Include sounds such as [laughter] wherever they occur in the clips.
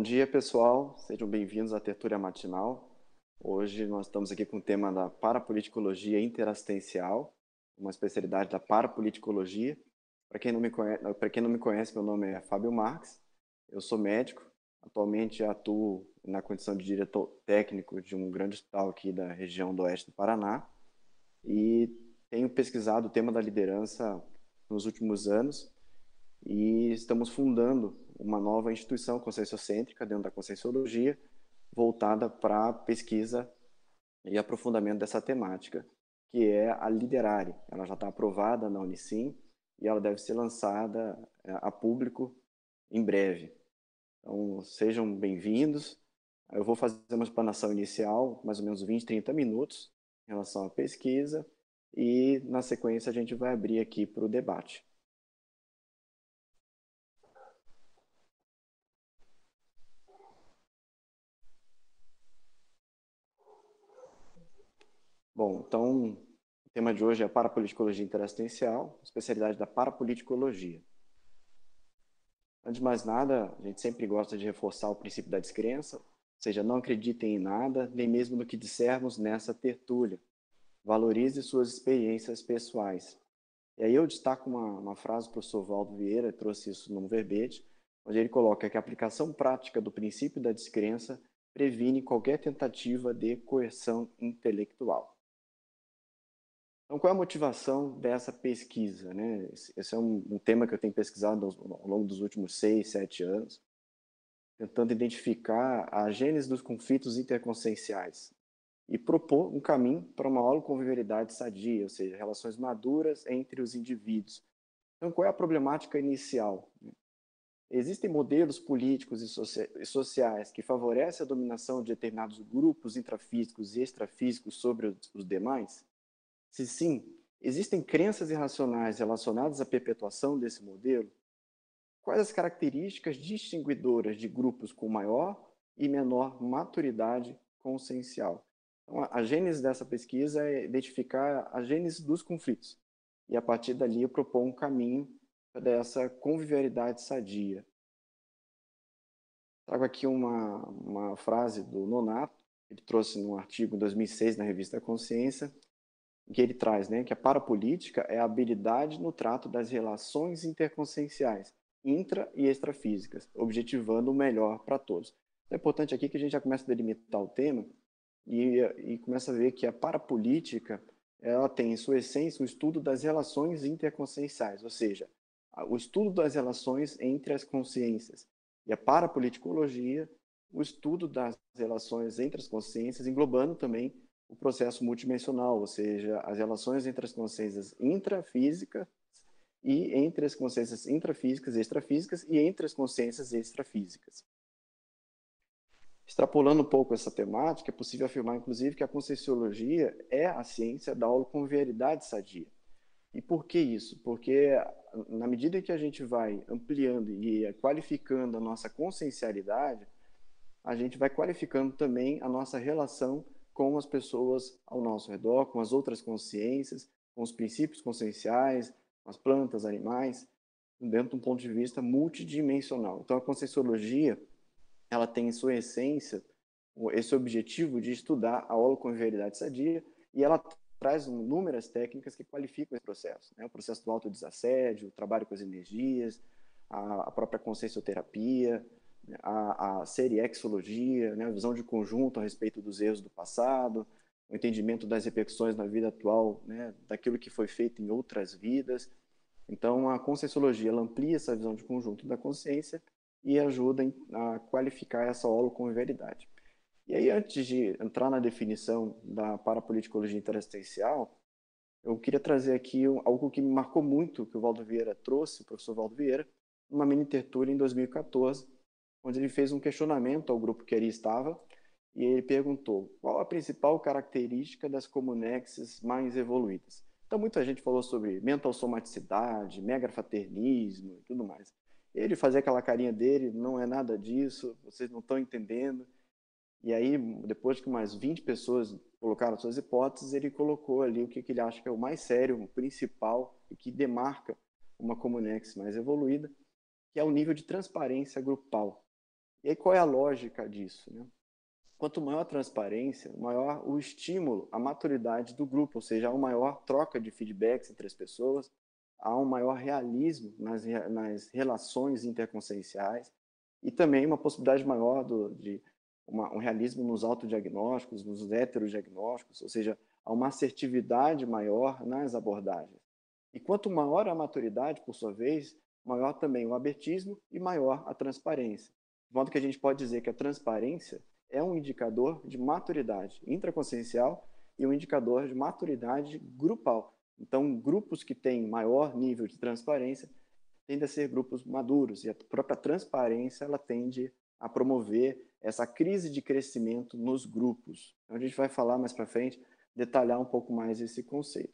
Bom dia, pessoal. Sejam bem-vindos à Tertúlia Matinal. Hoje nós estamos aqui com o tema da parapoliticologia interassistencial, uma especialidade da parapoliticologia. Para quem, não me conhece, quem não me conhece, meu nome é Fábio Marques. Eu sou médico. Atualmente atuo na condição de diretor técnico de um grande hospital aqui da região do oeste do Paraná e tenho pesquisado o tema da liderança nos últimos anos e estamos fundando uma nova instituição conscienciocêntrica dentro da conscienciologia, voltada para a pesquisa e aprofundamento dessa temática, que é a Liderare. Ela já está aprovada na Unicim e ela deve ser lançada é, a público em breve. Então, sejam bem-vindos. Eu vou fazer uma explanação inicial, mais ou menos 20, 30 minutos, em relação à pesquisa, e na sequência a gente vai abrir aqui para o debate. Bom, então, o tema de hoje é Parapoliticologia Interassistencial, especialidade da Parapoliticologia. Antes de mais nada, a gente sempre gosta de reforçar o princípio da descrença, ou seja, não acreditem em nada, nem mesmo no que dissermos nessa tertúlia. Valorize suas experiências pessoais. E aí eu destaco uma, uma frase do professor Valdo Vieira, trouxe isso num verbete, onde ele coloca que a aplicação prática do princípio da descrença previne qualquer tentativa de coerção intelectual. Então, qual é a motivação dessa pesquisa? Né? Esse é um, um tema que eu tenho pesquisado ao, longo dos últimos seis, sete anos, tentando identificar a gênese dos conflitos interconscienciais e propor um caminho para uma holoconvivialidade sadia, ou seja, relações maduras entre os indivíduos. Então, qual é a problemática inicial? Existem modelos políticos e sociais que favorecem a dominação de determinados grupos intrafísicos e extrafísicos sobre os demais? Se sim, existem crenças irracionais relacionadas à perpetuação desse modelo? Quais as características distinguidoras de grupos com maior e menor maturidade consciencial? Então, a gênese dessa pesquisa é identificar a gênese dos conflitos. E a partir dali propor um caminho dessa convivialidade sadia. Trago aqui uma, uma frase do Nonato, ele trouxe num artigo em 2006 na revista Consciência, que ele traz, né, que a parapolítica é a habilidade no trato das relações interconscienciais, intra e extrafísicas, objetivando o melhor para todos. Então, é importante aqui que a gente já começa a delimitar o tema e, e começa a ver que a parapolítica ela tem em sua essência o estudo das relações interconscienciais, ou seja, o estudo das relações entre as consciências. E a parapoliticologia, o estudo das relações entre as consciências, englobando também o processo multidimensional, ou seja, as relações entre as consciências intrafísicas e entre as consciências intrafísicas e extrafísicas e entre as consciências extrafísicas. Extrapolando um pouco essa temática, é possível afirmar, inclusive, que a conscienciologia é a ciência da holoconvialidade sadia. E por que isso? Porque na medida que a gente vai ampliando e qualificando a nossa consciencialidade, a gente vai qualificando também a nossa relação com as pessoas ao nosso redor, com as outras consciências, com os princípios conscienciais, com as plantas, animais, dentro de um ponto de vista multidimensional. Então, a conscienciologia, ela tem em sua essência esse objetivo de estudar a holoconvivialidade sadia e ela traz inúmeras técnicas que qualificam esse processo. Né? O processo do autodesassédio, o trabalho com as energias, a, própria consciencioterapia, a, a seriexologia, né, a visão de conjunto a respeito dos erros do passado, o entendimento das repercussões na vida atual, né, daquilo que foi feito em outras vidas. Então, a conscienciologia amplia essa visão de conjunto da consciência e ajuda a qualificar essa holoconvivialidade. E aí, antes de entrar na definição da parapoliticologia interassistencial, eu queria trazer aqui algo que me marcou muito, que o Valdo Vieira trouxe, o professor Valdo Vieira, numa mini tertúlia em 2014, onde ele fez um questionamento ao grupo que ali estava e ele perguntou qual a principal característica das comunexes mais evoluídas. Então, muita gente falou sobre mental somaticidade, megafaternismo e tudo mais. Ele fazia aquela carinha dele, não é nada disso, vocês não estão entendendo. E aí, depois que mais 20 pessoas colocaram suas hipóteses, ele colocou ali o que ele acha que é o mais sério, o principal e que demarca uma comunex mais evoluída, que é o nível de transparência grupal. E aí qual é a lógica disso? Né? Quanto maior a transparência, maior o estímulo à maturidade do grupo, ou seja, há uma maior troca de feedbacks entre as pessoas, há um maior realismo nas, nas relações interconscienciais e também uma possibilidade maior do, de uma, um realismo nos autodiagnósticos, nos heterodiagnósticos, ou seja, há uma assertividade maior nas abordagens. E quanto maior a maturidade, por sua vez, maior também o abertismo e maior a transparência. De modo que a gente pode dizer que a transparência é um indicador de maturidade intraconsciencial e um indicador de maturidade grupal. Então, grupos que têm maior nível de transparência tendem a ser grupos maduros, e a própria transparência ela tende a promover essa crise de crescimento nos grupos. Então, a gente vai falar mais para frente, detalhar um pouco mais esse conceito.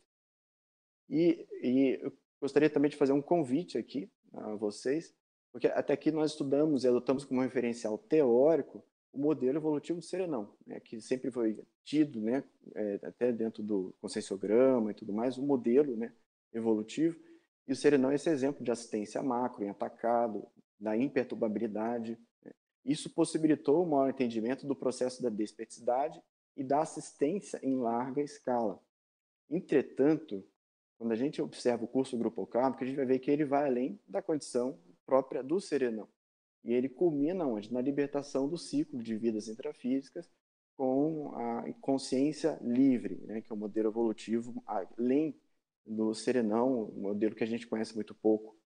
E, e eu gostaria também de fazer um convite aqui a vocês, porque até aqui nós estudamos e adotamos como referencial teórico o modelo evolutivo do serenão, né, que sempre foi tido, né, é, até dentro do conscienciograma e tudo mais, o modelo né, evolutivo, e o serenão é esse exemplo de assistência macro, em atacado, da imperturbabilidade. Né. Isso possibilitou o maior entendimento do processo da despeticidade e da assistência em larga escala. Entretanto, quando a gente observa o curso grupo kármico, a gente vai ver que ele vai além da condição própria do serenão. E ele culmina onde? Na libertação do ciclo de vidas intrafísicas com a consciência livre, né, que é o modelo evolutivo além do serenão, um modelo que a gente conhece muito pouco.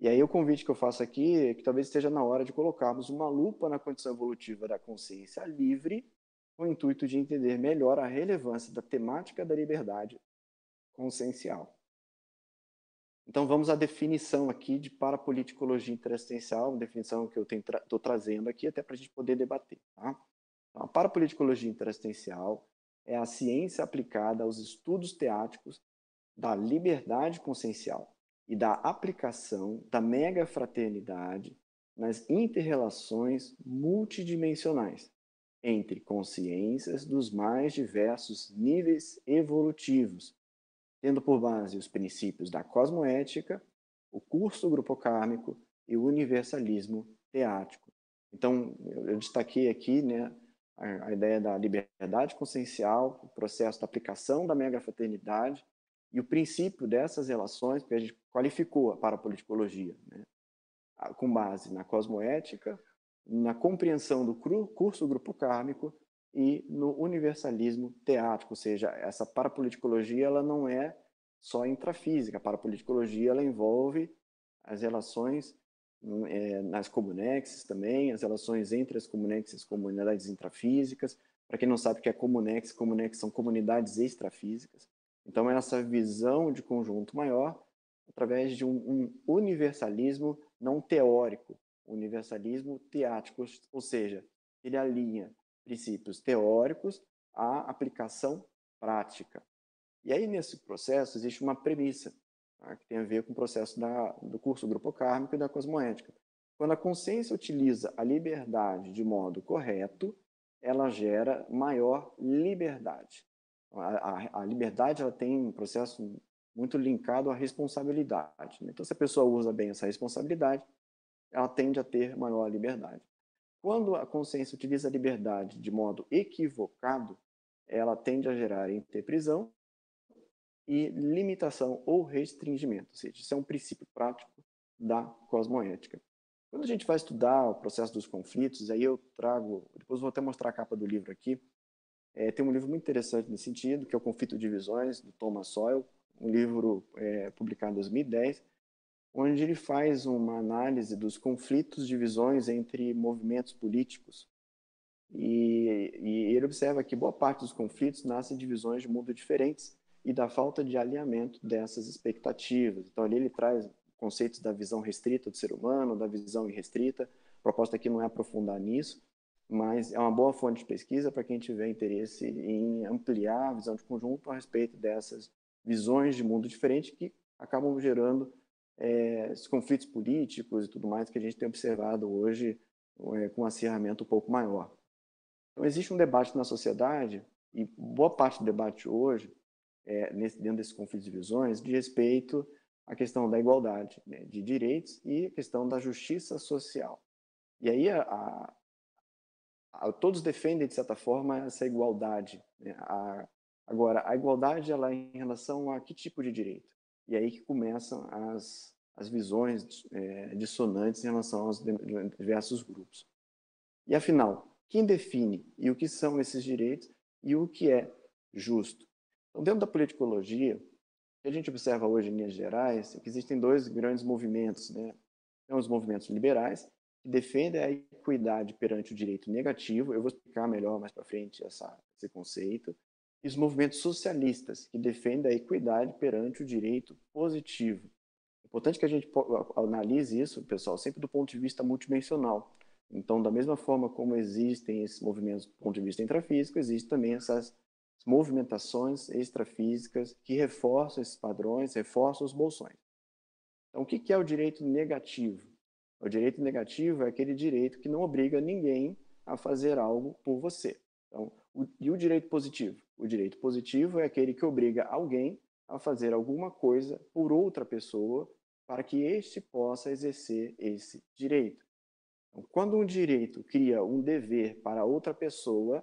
E aí o convite que eu faço aqui é que talvez esteja na hora de colocarmos uma lupa na condição evolutiva da consciência livre, com o intuito de entender melhor a relevância da temática da liberdade consciencial. Então vamos à definição aqui de parapoliticologia interassistencial, uma definição que eu estou tra trazendo aqui até para a gente poder debater. Tá? Então, a parapoliticologia interassistencial é a ciência aplicada aos estudos teáticos da liberdade consciencial e da aplicação da mega-fraternidade nas interrelações multidimensionais entre consciências dos mais diversos níveis evolutivos, tendo por base os princípios da cosmoética, o curso grupo kármico e o universalismo teático. Então, eu destaquei aqui né, a, a ideia da liberdade consciencial, o processo da aplicação da mega-fraternidade e o princípio dessas relações, que a gente qualificou para a politicologia, né, com base na cosmoética, na compreensão do curso grupo kármico e no universalismo teático, ou seja, essa parapoliticologia ela não é só intrafísica, a parapoliticologia ela envolve as relações é, nas comunexes também, as relações entre as comunexes comunidades intrafísicas. Para quem não sabe o que é comunex, comunex são comunidades extrafísicas. Então, é essa visão de conjunto maior através de um, um universalismo não teórico, universalismo teático, ou seja, ele alinha princípios teóricos à aplicação prática. E aí, nesse processo, existe uma premissa tá, que tem a ver com o processo da, do curso grupo kármico e da cosmoética. Quando a consciência utiliza a liberdade de modo correto, ela gera maior liberdade. A, a, a liberdade ela tem um processo muito linkado à responsabilidade. Né? Então, se a pessoa usa bem essa responsabilidade, ela tende a ter maior liberdade. Quando a consciência utiliza a liberdade de modo equivocado, ela tende a gerar interprisão e limitação ou restringimento. Ou seja, isso é um princípio prático da cosmoética. Quando a gente vai estudar o processo dos conflitos, aí eu trago, depois vou até mostrar a capa do livro aqui, é, tem um livro muito interessante nesse sentido, que é o Conflito de Visões, do Thomas Sowell, um livro é, publicado em 2010, onde ele faz uma análise dos conflitos, divisões entre movimentos políticos. E, e, ele observa que boa parte dos conflitos nascem de visões de mundo diferentes e da falta de alinhamento dessas expectativas. Então, ali ele traz conceitos da visão restrita do ser humano, da visão irrestrita. A proposta aqui não é aprofundar nisso, mas é uma boa fonte de pesquisa para quem tiver interesse em ampliar a visão de conjunto a respeito dessas visões de mundo diferente que acabam gerando é, esses conflitos políticos e tudo mais que a gente tem observado hoje é, com um acirramento um pouco maior. Então, existe um debate na sociedade, e boa parte do debate hoje, é, nesse, dentro desses conflitos de visões, de respeito à questão da igualdade né, de direitos e a questão da justiça social. E aí a, a, a, todos defendem, de certa forma, essa igualdade. Né? agora, a igualdade ela é em relação a que tipo de direito? E aí que começam as, as visões é, dissonantes em relação aos diversos grupos. E afinal, quem define e o que são esses direitos e o que é justo? Então, dentro da politicologia, o que a gente observa hoje em linhas gerais é que existem dois grandes movimentos, né? São os movimentos liberais, que defendem a equidade perante o direito negativo, eu vou explicar melhor mais para frente essa, esse conceito, e os movimentos socialistas, que defendem a equidade perante o direito positivo. É importante que a gente analise isso, pessoal, sempre do ponto de vista multidimensional. Então, da mesma forma como existem esses movimentos do ponto de vista intrafísico, existem também essas movimentações extrafísicas que reforçam esses padrões, reforçam os bolsões. Então, o que é o direito negativo? O direito negativo é aquele direito que não obriga ninguém a fazer algo por você. Então, o, e o direito positivo? O direito positivo é aquele que obriga alguém a fazer alguma coisa por outra pessoa para que este possa exercer esse direito. Então, quando um direito cria um dever para outra pessoa,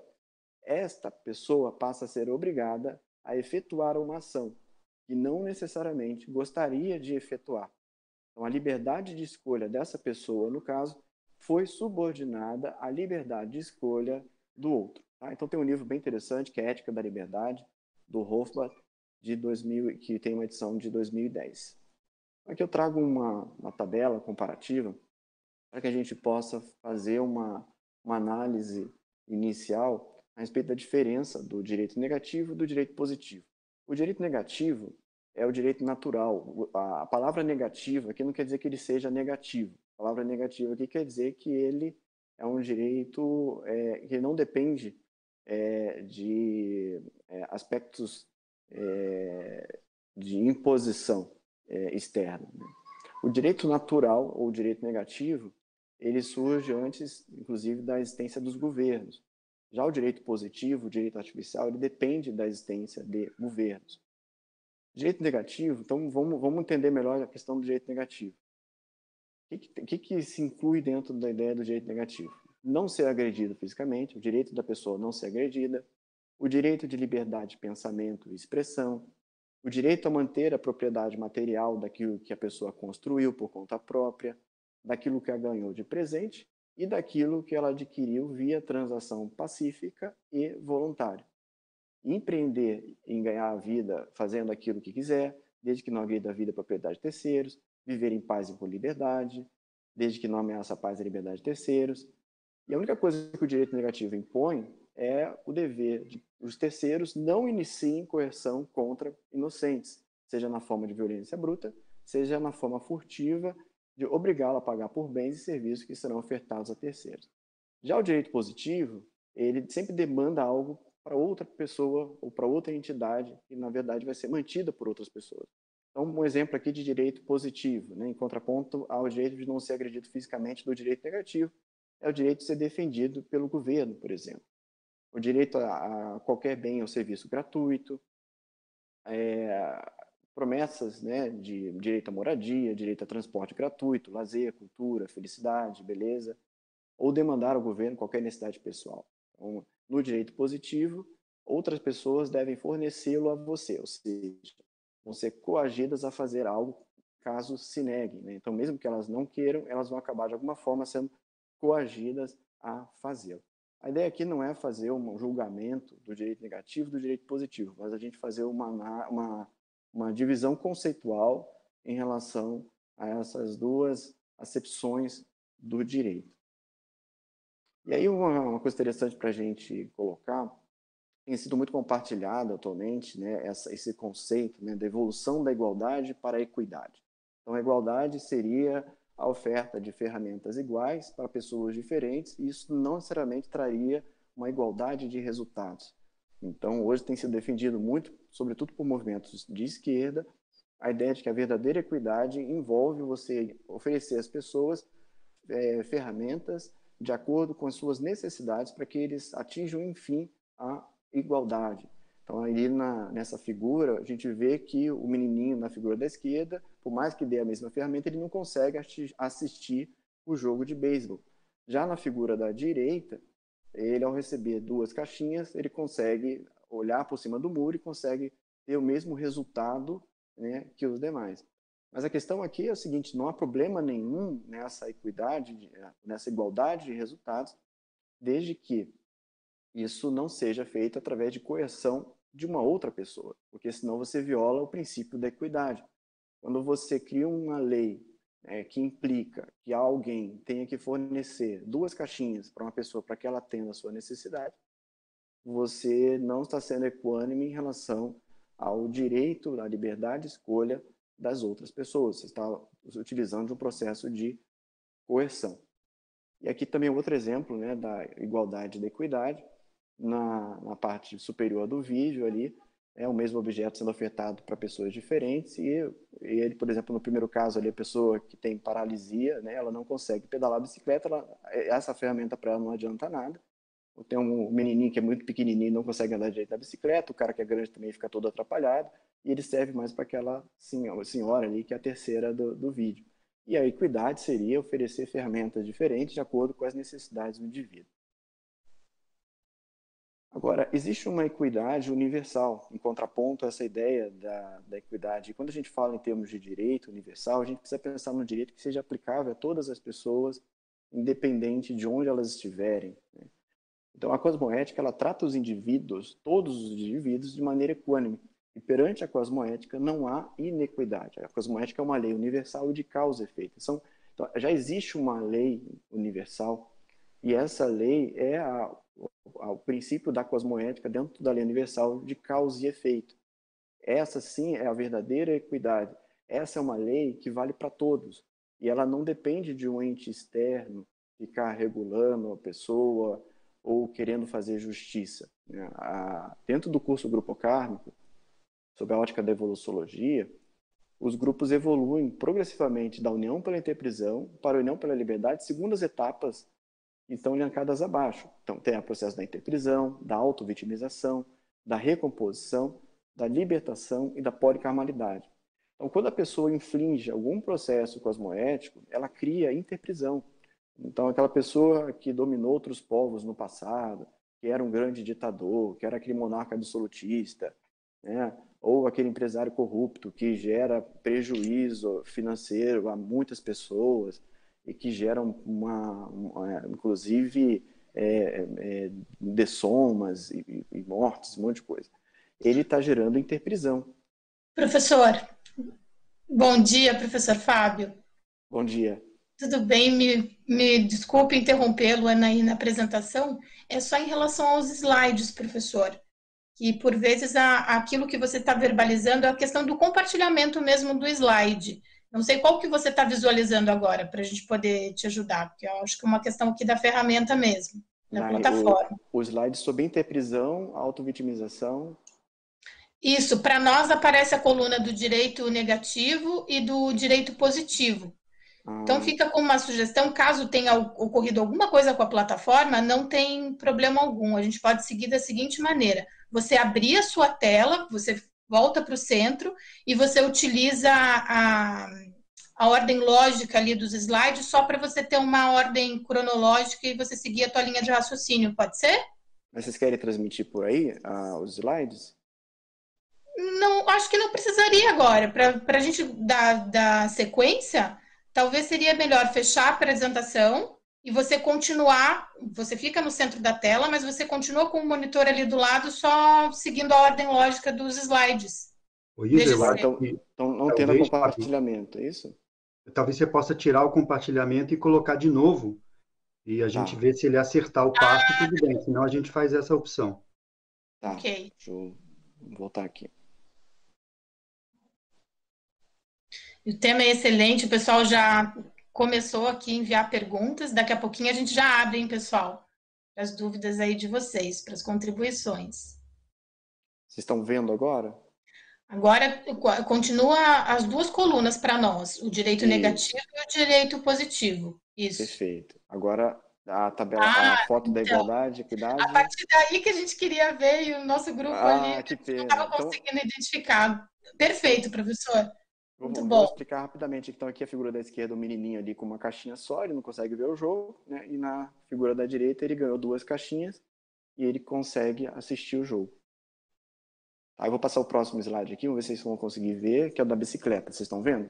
esta pessoa passa a ser obrigada a efetuar uma ação que não necessariamente gostaria de efetuar. Então, a liberdade de escolha dessa pessoa, no caso, foi subordinada à liberdade de escolha do outro. Tá? Então, tem um livro bem interessante, que é Ética da Liberdade, do Hofblatt, de 2000, que tem uma edição de 2010. Aqui eu trago uma, uma tabela comparativa para que a gente possa fazer uma, uma análise inicial a respeito da diferença do direito negativo e do direito positivo. O direito negativo é o direito natural. A palavra negativa aqui não quer dizer que ele seja negativo. A palavra negativa aqui quer dizer que ele é um direito é, que não depende é, de é, aspectos é, de imposição externa. Né? O direito natural ou direito negativo, ele surge antes, inclusive, da existência dos governos. Já o direito positivo, o direito artificial, ele depende da existência de governos. Direito negativo, então vamos, vamos entender melhor a questão do direito negativo. O que, que, que, se inclui dentro da ideia do direito negativo? Não ser agredido fisicamente, o direito da pessoa não ser agredida, o direito de liberdade de pensamento e expressão, o direito a manter a propriedade material daquilo que a pessoa construiu por conta própria, daquilo que a ganhou de presente e daquilo que ela adquiriu via transação pacífica e voluntária empreender em ganhar a vida fazendo aquilo que quiser, desde que não agrida a vida e propriedade de terceiros, viver em paz e com liberdade, desde que não ameaça a paz e a liberdade de terceiros. E a única coisa que o direito negativo impõe é o dever de os terceiros não iniciem coerção contra inocentes, seja na forma de violência bruta, seja na forma furtiva de obrigá-lo a pagar por bens e serviços que serão ofertados a terceiros. Já o direito positivo, ele sempre demanda algo para outra pessoa ou para outra entidade que, na verdade, vai ser mantida por outras pessoas. Então, um exemplo aqui de direito positivo, né, em contraponto ao direito de não ser agredido fisicamente do direito negativo, é o direito de ser defendido pelo governo, por exemplo. O direito a, a qualquer bem ou serviço gratuito, é, promessas né, de direito à moradia, direito a transporte gratuito, lazer, cultura, felicidade, beleza, ou demandar ao governo qualquer necessidade pessoal. Então, no direito positivo, outras pessoas devem fornecê-lo a você, ou seja, vão ser coagidas a fazer algo caso se neguem. Né? Então, mesmo que elas não queiram, elas vão acabar de alguma forma sendo coagidas a fazê-lo. A ideia aqui não é fazer um julgamento do direito negativo do direito positivo, mas a gente fazer uma, uma, uma divisão conceitual em relação a essas duas acepções do direito. E aí uma, uma coisa interessante para a gente colocar, tem sido muito compartilhado atualmente, né, essa, esse conceito né, da evolução da igualdade para a equidade. Então, a igualdade seria a oferta de ferramentas iguais para pessoas diferentes, e isso não necessariamente traria uma igualdade de resultados. Então, hoje tem sido defendido muito, sobretudo por movimentos de esquerda, a ideia de que a verdadeira equidade envolve você oferecer às pessoas é, ferramentas de acordo com as suas necessidades para que eles atinjam, enfim, a igualdade. Então, aí na, nessa figura, a gente vê que o menininho na figura da esquerda, por mais que dê a mesma ferramenta, ele não consegue assistir o jogo de beisebol. Já na figura da direita, ele ao receber duas caixinhas, ele consegue olhar por cima do muro e consegue ter o mesmo resultado né, que os demais. Mas a questão aqui é o seguinte: não há problema nenhum nessa equidade, nessa igualdade de resultados, desde que isso não seja feito através de coerção de uma outra pessoa, porque senão você viola o princípio da equidade. Quando você cria uma lei é, que implica que alguém tenha que fornecer duas caixinhas para uma pessoa para que ela tenha a sua necessidade, você não está sendo equânime em relação ao direito, à liberdade de escolha das outras pessoas. Você está utilizando um processo de coerção. E aqui também outro exemplo né, da igualdade e da equidade. Na, na parte superior do vídeo ali, é o mesmo objeto sendo ofertado para pessoas diferentes e, ele, por exemplo, no primeiro caso ali, a pessoa que tem paralisia, né, ela não consegue pedalar a bicicleta, ela, essa ferramenta para ela não adianta nada. Tem um menininho que é muito pequenininho não consegue andar direito na bicicleta, o cara que é grande também fica todo atrapalhado, e ele serve mais para aquela senhora ali, que é a terceira do, do vídeo. E a equidade seria oferecer ferramentas diferentes de acordo com as necessidades do indivíduo. Agora, existe uma equidade universal, em contraponto a essa ideia da, da equidade. E quando a gente fala em termos de direito universal, a gente precisa pensar no direito que seja aplicável a todas as pessoas, independente de onde elas estiverem. Né? Então, a cosmoética ela trata os indivíduos, todos os indivíduos, de maneira equânime. E perante a cosmoética não há inequidade. A cosmoética é uma lei universal de causa e efeito. Então, já existe uma lei universal e essa lei é a, o princípio da cosmoética dentro da lei universal de causa e efeito. Essa sim é a verdadeira equidade. Essa é uma lei que vale para todos e ela não depende de um ente externo ficar regulando a pessoa, ou querendo fazer justiça. Né? dentro do curso Grupo Kármico, sob a ótica da evoluciologia, os grupos evoluem progressivamente da união pela interprisão para a união pela liberdade, segundo as etapas que estão elencadas abaixo. Então, tem o processo da interprisão, da autovitimização, da recomposição, da libertação e da policarmalidade. Então, quando a pessoa inflige algum processo cosmoético, ela cria interprisão, então, aquela pessoa que dominou outros povos no passado, que era um grande ditador, que era aquele monarca absolutista, né? ou aquele empresário corrupto que gera prejuízo financeiro a muitas pessoas e que gera uma, uma é, inclusive, é, é, dessomas e, e mortes, um monte de coisa. Ele está gerando interprisão. Professor, bom dia, professor Fábio. Bom dia. Tudo bem, me, me desculpe interrompê-lo aí na apresentação. É só em relação aos slides, professor. Que por vezes a, aquilo que você está verbalizando é a questão do compartilhamento mesmo do slide. Não sei qual que você está visualizando agora para a gente poder te ajudar, porque eu acho que é uma questão aqui da ferramenta mesmo, da plataforma. O, o slide sobre interprisão, autovitimização. Isso, para nós aparece a coluna do direito negativo e do direito positivo. Então, fica com uma sugestão: caso tenha ocorrido alguma coisa com a plataforma, não tem problema algum. A gente pode seguir da seguinte maneira: você abrir a sua tela, você volta para o centro e você utiliza a, a ordem lógica ali dos slides só para você ter uma ordem cronológica e você seguir a tua linha de raciocínio, pode ser? Mas vocês querem transmitir por aí uh, os slides? Não, acho que não precisaria agora. Para a gente dar, dar sequência, talvez seria melhor fechar a apresentação e você continuar, você fica no centro da tela, mas você continua com o monitor ali do lado, só seguindo a ordem lógica dos slides. O Isa, então, então não tendo compartilhamento, é isso? Talvez você possa tirar o compartilhamento e colocar de novo. E a gente tá. vê se ele acertar o passo, ah, tudo bem. Senão a gente faz essa opção. Tá. Ok. Deixa eu voltar aqui. O tema é excelente, o pessoal já começou aqui a enviar perguntas. Daqui a pouquinho a gente já abre, hein, pessoal? As dúvidas aí de vocês, para as contribuições. Vocês estão vendo agora? Agora continua as duas colunas para nós, o direito Isso. negativo e o direito positivo. Isso. Perfeito. Agora a tabela, ah, a foto da então, igualdade, equidade. A partir daí que a gente queria ver e o nosso grupo ah, ali não estava então conseguindo então... identificar. Perfeito, professor. Muito vou, bom. Vou explicar rapidamente. Então, aqui a figura da esquerda, o menininho ali com uma caixinha só, ele não consegue ver o jogo, né? E na figura da direita, ele ganhou duas caixinhas e ele consegue assistir o jogo. Aí eu vou passar o próximo slide aqui, vamos ver se vocês vão conseguir ver, que é o da bicicleta. Vocês estão vendo?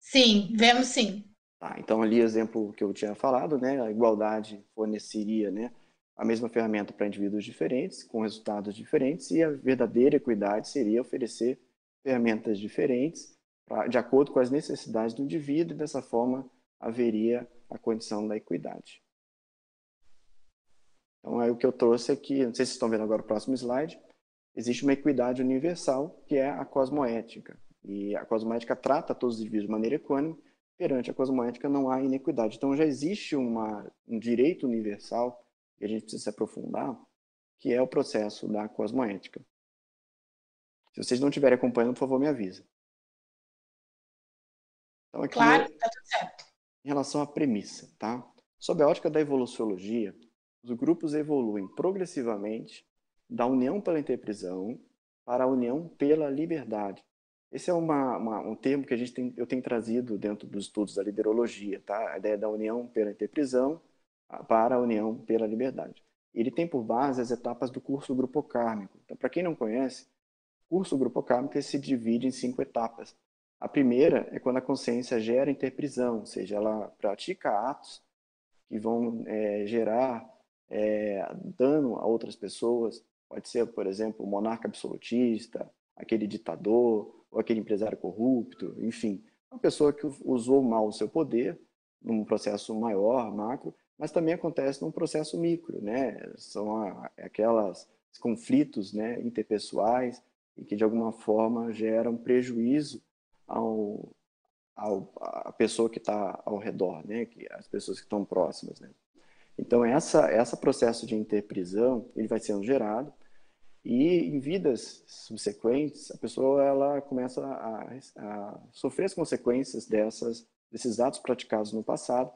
Sim, vemos sim. Tá, então ali exemplo que eu tinha falado, né? A igualdade forneceria, né? A mesma ferramenta para indivíduos diferentes, com resultados diferentes, e a verdadeira equidade seria oferecer ferramentas diferentes pra, de acordo com as necessidades do indivíduo, e dessa forma haveria a condição da equidade. Então, é o que eu trouxe aqui, não sei se vocês estão vendo agora o próximo slide, existe uma equidade universal, que é a cosmoética. E a cosmoética trata todos os indivíduos de maneira equânime, perante a cosmoética não há inequidade. Então, já existe uma, um direito universal, que a gente precisa se aprofundar, que é o processo da cosmoética. Se vocês não estiverem acompanhando, por favor, me avisa. Então, aqui, claro, está tudo certo. Em relação à premissa, tá? Sob a ótica da evoluciologia, os grupos evoluem progressivamente da união pela interprisão para a união pela liberdade. Esse é uma, uma, um termo que a gente tem, eu tenho trazido dentro dos estudos da liderologia, tá? a ideia da união pela interprisão para a união pela liberdade. Ele tem por base as etapas do curso grupo kármico. Então, para quem não conhece, o curso grupo kármico se divide em cinco etapas. A primeira é quando a consciência gera interprisão, ou seja, ela pratica atos que vão é, gerar é, dano a outras pessoas. Pode ser, por exemplo, o monarca absolutista, aquele ditador, ou aquele empresário corrupto, enfim. Uma pessoa que usou mal o seu poder num processo maior, macro, mas também acontece num processo micro, né? São aquelas conflitos né, interpessoais e que de alguma forma geram prejuízo ao, ao a pessoa que está ao redor, né? Que as pessoas que estão próximas, né? Então, essa, essa processo de interprisão, ele vai sendo gerado e em vidas subsequentes, a pessoa ela começa a, a sofrer as consequências dessas, desses atos praticados no passado.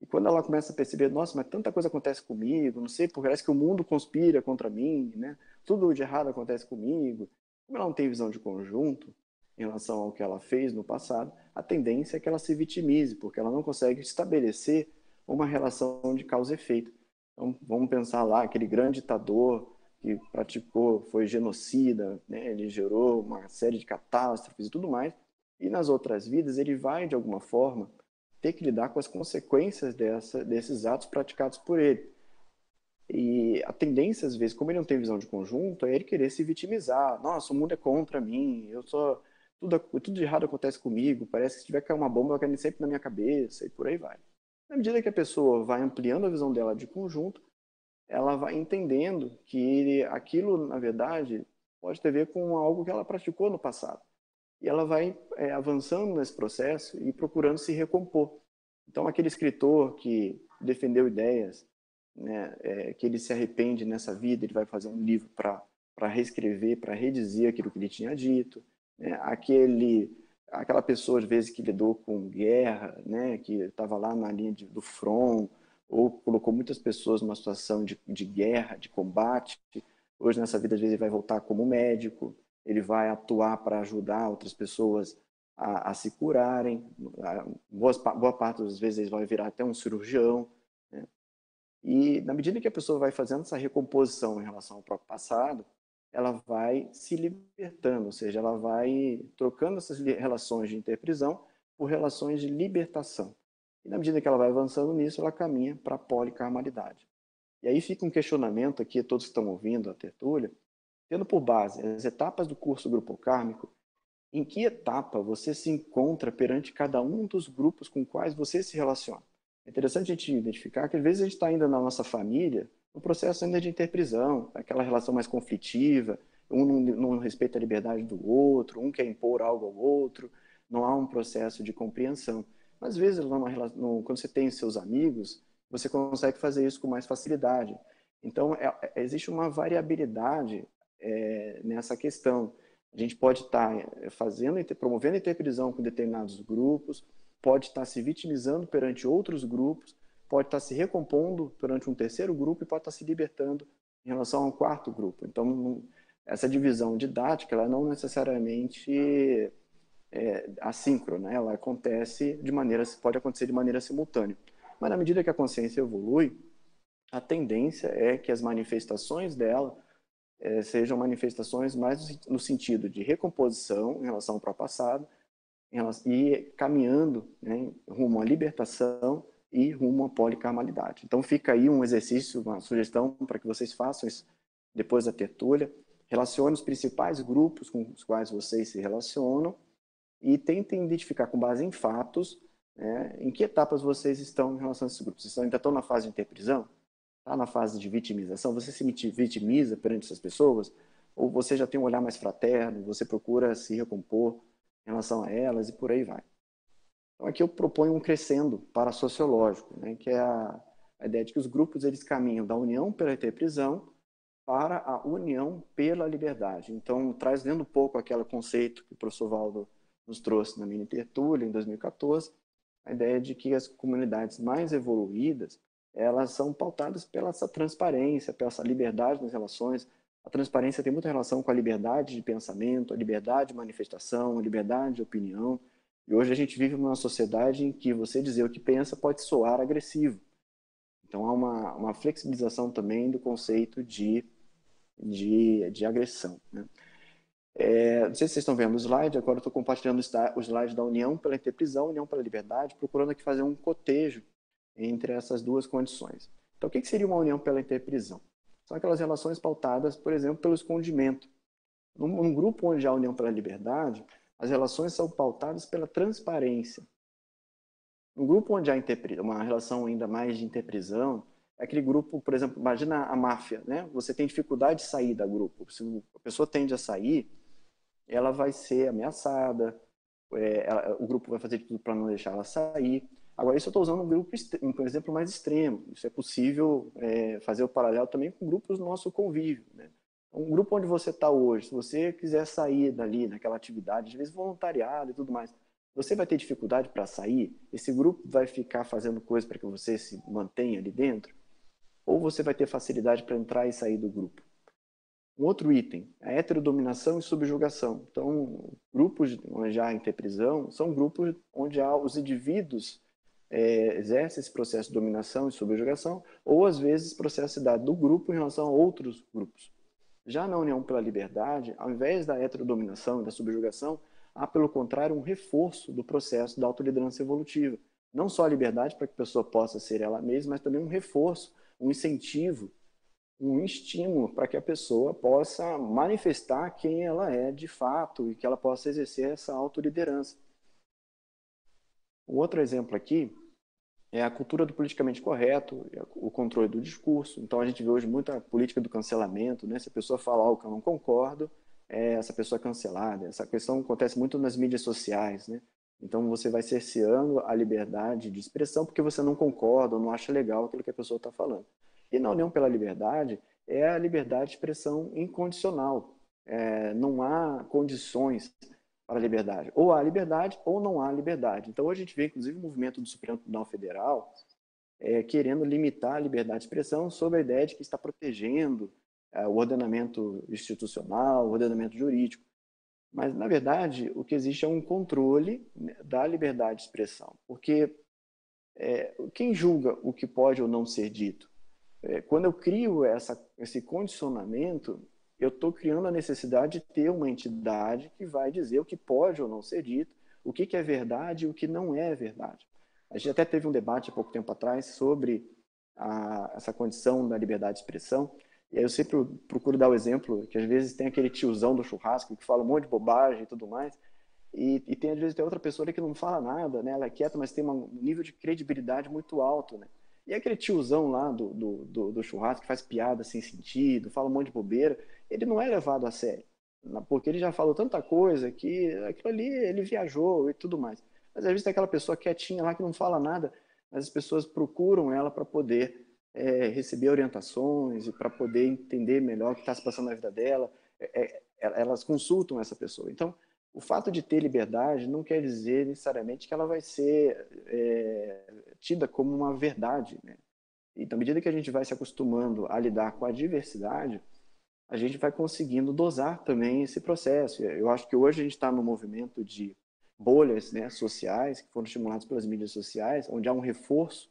E quando ela começa a perceber, nossa, mas tanta coisa acontece comigo, não sei, parece que o mundo conspira contra mim, né? Tudo de errado acontece comigo. Como ela não tem visão de conjunto em relação ao que ela fez no passado, a tendência é que ela se vitimize, porque ela não consegue estabelecer uma relação de causa e efeito. Então, vamos pensar lá, aquele grande ditador que praticou, foi genocida, né? ele gerou uma série de catástrofes e tudo mais, e nas outras vidas ele vai, de alguma forma, ter que lidar com as consequências dessa, desses atos praticados por ele. E a tendência, às vezes, como ele não tem visão de conjunto, é ele querer se vitimizar. Nossa, o mundo é contra mim, eu sou tudo, tudo de errado acontece comigo, parece que se tiver cair uma bomba, vai cair sempre na minha cabeça, e por aí vai. Na medida que a pessoa vai ampliando a visão dela de conjunto, ela vai entendendo que aquilo, na verdade, pode ter a ver com algo que ela praticou no passado. E ela vai é, avançando nesse processo e procurando se recompor. Então, aquele escritor que defendeu ideias, né, é, que ele se arrepende nessa vida, ele vai fazer um livro para reescrever, para redizer aquilo que ele tinha dito. Né? Aquele aquela pessoa, às vezes, que lidou com guerra, né, que estava lá na linha de, do front, ou colocou muitas pessoas numa situação de, de guerra, de combate. Hoje, nessa vida, às vezes, ele vai voltar como médico, ele vai atuar para ajudar outras pessoas a, a se curarem. Boa, boa parte das vezes, ele vai virar até um cirurgião. Né? E, na medida que a pessoa vai fazendo essa recomposição em relação ao próprio passado, ela vai se libertando, ou seja, ela vai trocando essas relações de interprisão por relações de libertação. E na medida que ela vai avançando nisso, ela caminha para a policarmalidade. E aí fica um questionamento aqui, todos que estão ouvindo a tertúlia, tendo por base as etapas do curso grupo kármico, em que etapa você se encontra perante cada um dos grupos com quais você se relaciona. É interessante a gente identificar que às vezes a gente está ainda na nossa família, no processo ainda de interprisão, aquela relação mais conflitiva, um não, não respeita a liberdade do outro, um quer impor algo ao outro, não há um processo de compreensão. Às vezes, numa, no, quando você tem seus amigos, você consegue fazer isso com mais facilidade. Então, é, é, existe uma variabilidade é, nessa questão. A gente pode estar tá, fazendo, promovendo interprisão com determinados grupos, pode estar se vitimizando perante outros grupos, pode estar se recompondo perante um terceiro grupo e pode estar se libertando em relação a um quarto grupo. Então, essa divisão didática, ela não necessariamente é assíncrona, né? ela acontece de maneira, pode acontecer de maneira simultânea. Mas na medida que a consciência evolui, a tendência é que as manifestações dela é, sejam manifestações mais no sentido de recomposição em relação para o passado relação, e caminhando né, rumo à libertação e rumo à policarmalidade. Então fica aí um exercício, uma sugestão para que vocês façam isso depois da tertúlia. Relacione os principais grupos com os quais vocês se relacionam e tentem identificar com base em fatos né, em que etapas vocês estão em relação a esses grupos. Vocês ainda estão na fase de interprisão? Está na fase de vitimização? Você se vitimiza perante essas pessoas? Ou você já tem um olhar mais fraterno, você procura se recompor em relação a elas e por aí vai. Então aqui eu proponho um crescendo para sociológico, né, que é a, a, ideia de que os grupos eles caminham da união pela interprisão para a união pela liberdade. Então trazendo um pouco aquele conceito que o professor Valdo nos trouxe na mini tertúlia em 2014, a ideia de que as comunidades mais evoluídas elas são pautadas pela essa transparência, pela essa liberdade nas relações. A transparência tem muita relação com a liberdade de pensamento, a liberdade de manifestação, a liberdade de opinião. E hoje a gente vive numa sociedade em que você dizer o que pensa pode soar agressivo. Então há uma, uma flexibilização também do conceito de, de, de agressão. Né? É, não sei se vocês estão vendo o slide, agora estou compartilhando o slide da União pela Interprisão, União pela Liberdade, procurando aqui fazer um cotejo entre essas duas condições. Então, o que seria uma união pela interprisão? São aquelas relações pautadas, por exemplo, pelo escondimento. Num, num grupo onde há união pela liberdade, as relações são pautadas pela transparência. Um grupo onde há uma relação ainda mais de interprisão, é aquele grupo, por exemplo, imagina a máfia, né? Você tem dificuldade de sair da grupo. Se a pessoa tende a sair, ela vai ser ameaçada, é, ela, o grupo vai fazer tudo para não deixar ela sair. Agora, isso eu estou usando um, grupo, um exemplo mais extremo. Isso é possível é, fazer o paralelo também com grupos do nosso convívio. Né? Um grupo onde você está hoje, se você quiser sair dali, naquela atividade, às vezes voluntariado e tudo mais, você vai ter dificuldade para sair? Esse grupo vai ficar fazendo coisas para que você se mantenha ali dentro? Ou você vai ter facilidade para entrar e sair do grupo? Um outro item, a heterodominação e subjugação. Então, grupos onde há interprisão são grupos onde há os indivíduos é, exerce esse processo de dominação e subjugação, ou às vezes processo dado do grupo em relação a outros grupos. Já na União pela Liberdade, ao invés da heterodominação e da subjugação, há, pelo contrário, um reforço do processo da autoliderança evolutiva. Não só a liberdade para que a pessoa possa ser ela mesma, mas também um reforço, um incentivo, um estímulo para que a pessoa possa manifestar quem ela é de fato e que ela possa exercer essa autoliderança. Um outro exemplo aqui é a cultura do politicamente correto, o controle do discurso. Então a gente vê hoje muita política do cancelamento, né? Se a pessoa fala algo que eu não concordo, é, essa pessoa é cancelada. Essa questão acontece muito nas mídias sociais, né? Então você vai cerceando a liberdade de expressão porque você não concorda ou não acha legal aquilo que a pessoa está falando. E na União pela Liberdade é a liberdade de expressão incondicional. É, não há condições para a liberdade. Ou há liberdade ou não há liberdade. Então, hoje a gente vê, inclusive, o movimento do Supremo Tribunal Federal é, querendo limitar a liberdade de expressão sob a ideia de que está protegendo é, o ordenamento institucional, o ordenamento jurídico. Mas, na verdade, o que existe é um controle né, da liberdade de expressão. Porque é, quem julga o que pode ou não ser dito? É, quando eu crio essa, esse condicionamento, eu estou criando a necessidade de ter uma entidade que vai dizer o que pode ou não ser dito, o que, que é verdade e o que não é verdade. A gente até teve um debate há pouco tempo atrás sobre a, essa condição da liberdade de expressão, e aí eu sempre procuro dar o exemplo que às vezes tem aquele tiozão do churrasco que fala um monte de bobagem e tudo mais, e, e tem às vezes tem outra pessoa que não fala nada, né? ela é quieta, mas tem um nível de credibilidade muito alto. Né? E aquele tiozão lá do, do, do, do churrasco que faz piada sem sentido, fala um monte de bobeira, ele não é levado a sério. Porque ele já falou tanta coisa que aquilo ali ele viajou e tudo mais. Mas às vezes tem aquela pessoa quietinha lá que não fala nada, mas as pessoas procuram ela para poder é, receber orientações e para poder entender melhor o que está se passando na vida dela. É, é, elas consultam essa pessoa. Então, o fato de ter liberdade não quer dizer necessariamente que ela vai ser é, tida como uma verdade. Né? E, à medida que a gente vai se acostumando a lidar com a diversidade, a gente vai conseguindo dosar também esse processo. Eu acho que hoje a gente está no movimento de bolhas né, sociais, que foram estimuladas pelas mídias sociais, onde há um reforço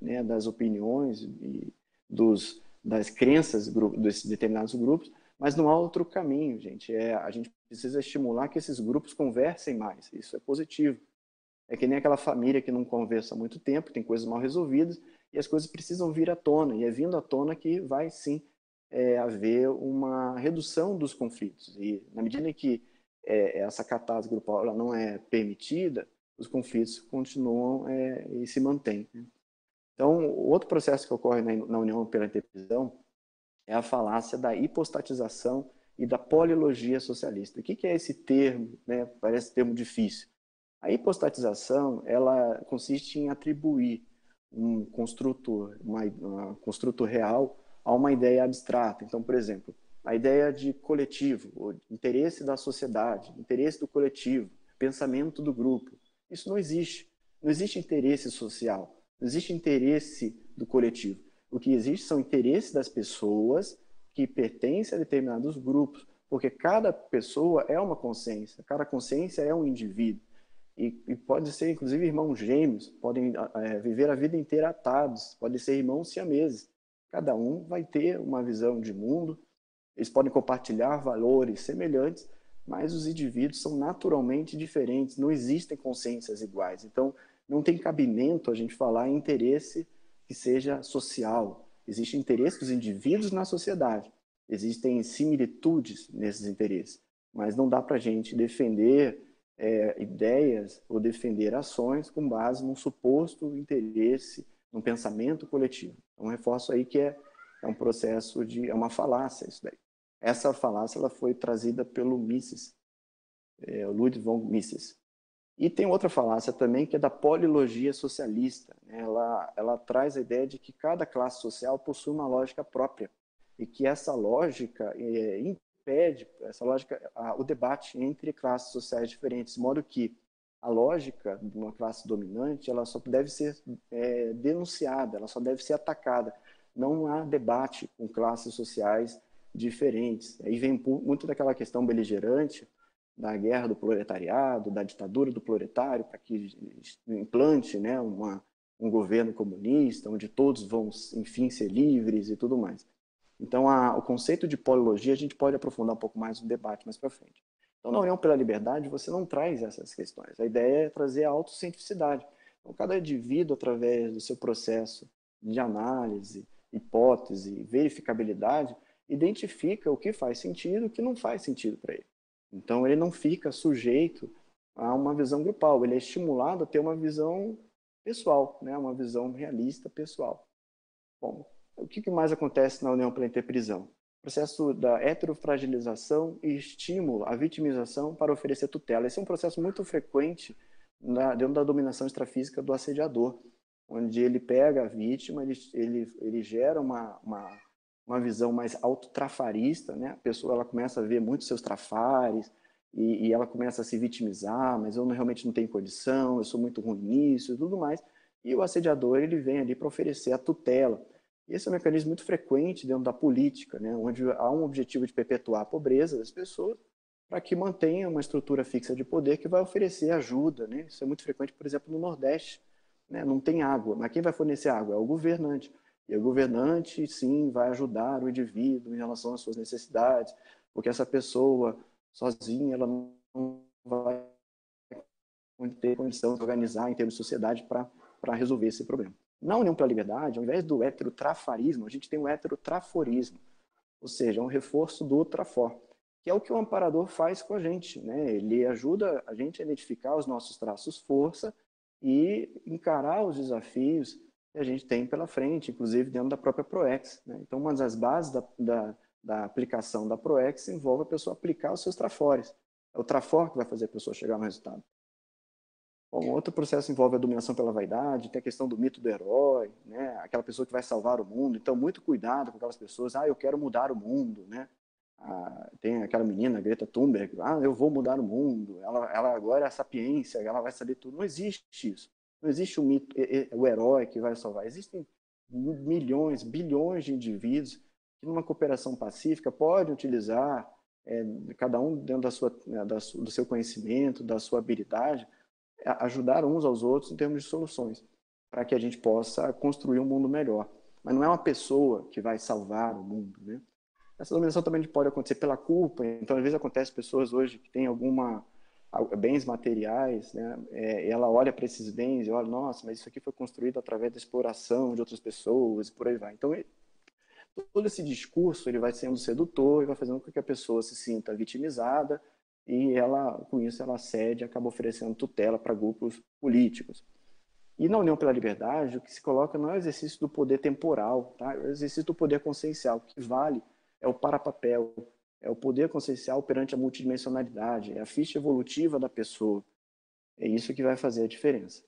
né, das opiniões e dos, das crenças desses determinados grupos, mas não há outro caminho, gente. É, a gente precisa estimular que esses grupos conversem mais. Isso é positivo. É que nem aquela família que não conversa há muito tempo, tem coisas mal resolvidas, e as coisas precisam vir à tona. E é vindo à tona que vai, sim, é, haver uma redução dos conflitos. E na medida em que é, essa catarse grupal ela não é permitida, os conflitos continuam é, e se mantêm. Né? Então, outro processo que ocorre na, na União pela Intervisão é a falácia da hipostatização e da polilogia socialista. O que, que é esse termo? Né? Parece termo difícil. A hipostatização ela consiste em atribuir um construto, uma, real a uma ideia abstrata. Então, por exemplo, a ideia de coletivo, o interesse da sociedade, interesse do coletivo, pensamento do grupo. Isso não existe. Não existe interesse social, não existe interesse do coletivo. O que existe são interesses das pessoas que pertencem a determinados grupos, porque cada pessoa é uma consciência, cada consciência é um indivíduo. E, e pode ser, inclusive, irmãos gêmeos, podem é, viver a vida inteira atados, podem ser irmãos siameses. Cada um vai ter uma visão de mundo, eles podem compartilhar valores semelhantes, mas os indivíduos são naturalmente diferentes, não existem consciências iguais. Então, não tem cabimento a gente falar em interesse que seja social. Existe interesse dos indivíduos na sociedade, existem similitudes nesses interesses, mas não dá para a gente defender é, ideias ou defender ações com base num suposto interesse, num pensamento coletivo. Então, reforço aí que é, é um processo de. é uma falácia isso daí. Essa falácia ela foi trazida pelo Mises, é, Ludwig von Mises. E tem outra falácia também, que é da polilogia socialista. Né? Ela, ela traz a ideia de que cada classe social possui uma lógica própria e que essa lógica é, impede, essa lógica, a, o debate entre classes sociais diferentes, de modo que a lógica de uma classe dominante ela só deve ser é, denunciada, ela só deve ser atacada. Não há debate com classes sociais diferentes. Aí vem muito daquela questão beligerante da guerra do proletariado, da ditadura do proletário, para que implante né, uma, um governo comunista, onde todos vão, enfim, ser livres e tudo mais. Então, a, o conceito de polilogia a gente pode aprofundar um pouco mais no debate mais para frente. Então, na União pela Liberdade, você não traz essas questões. A ideia é trazer a autocientificidade. Então, cada indivíduo, através do seu processo de análise, hipótese, verificabilidade, identifica o que faz sentido e o que não faz sentido para ele. Então, ele não fica sujeito a uma visão grupal, ele é estimulado a ter uma visão pessoal, né? uma visão realista pessoal. Bom, o que mais acontece na União pela Interprisão? Processo da heterofragilização e estímulo à vitimização para oferecer tutela. Esse é um processo muito frequente na, dentro da dominação extrafísica do assediador, onde ele pega a vítima, ele, ele, ele gera uma, uma uma visão mais autotrafarista, né? A pessoa ela começa a ver muitos seus trafares e, e, ela começa a se vitimizar, mas eu não, realmente não tenho condição, eu sou muito ruim nisso e tudo mais. E o assediador ele vem ali para oferecer a tutela. Esse é um mecanismo muito frequente dentro da política, né? Onde há um objetivo de perpetuar a pobreza das pessoas para que mantenha uma estrutura fixa de poder que vai oferecer ajuda, né? Isso é muito frequente, por exemplo, no Nordeste, né? Não tem água, mas quem vai fornecer água é o governante. E o governante, sim, vai ajudar o indivíduo em relação às suas necessidades, porque essa pessoa sozinha ela não vai ter condição de organizar em termos de sociedade para resolver esse problema. Na União pela Liberdade, ao invés do heterotrafarismo, a gente tem o heterotraforismo, ou seja, um reforço do trafor, que é o que o amparador faz com a gente. Né? Ele ajuda a gente a identificar os nossos traços força e encarar os desafios que a gente tem pela frente, inclusive dentro da própria ProEx. Né? Então, uma das bases da, da, da, aplicação da ProEx envolve a pessoa aplicar os seus trafores. É o trafor que vai fazer a pessoa chegar no resultado. Bom, outro processo envolve a dominação pela vaidade, tem a questão do mito do herói, né? aquela pessoa que vai salvar o mundo. Então, muito cuidado com aquelas pessoas, ah, eu quero mudar o mundo, né? Ah, tem aquela menina, Greta Thunberg, ah, eu vou mudar o mundo, ela, ela agora é a sapiência, ela vai saber tudo. Não existe isso. Não existe o mito, o herói que vai salvar. Existem milhões, bilhões de indivíduos que numa cooperação pacífica pode utilizar, é, cada um dentro da sua, da, do seu conhecimento, da sua habilidade, ajudar uns aos outros em termos de soluções, para que a gente possa construir um mundo melhor. Mas não é uma pessoa que vai salvar o mundo, né? Essa dominação também pode acontecer pela culpa. Então, às vezes acontece pessoas hoje que têm alguma bens materiais, né? É, ela olha para esses bens e olha, nossa, mas isso aqui foi construído através da exploração de outras pessoas e por aí vai. Então, todo esse discurso ele vai sendo sedutor e vai fazendo com que a pessoa se sinta vitimizada e ela, com isso, ela cede acaba oferecendo tutela para grupos políticos. E na União pela Liberdade, o que se coloca não é o exercício do poder temporal, tá? é o exercício do poder consciencial. O que vale é o para-papel, é o poder consciencial perante a multidimensionalidade, é a ficha evolutiva da pessoa. É isso que vai fazer a diferença.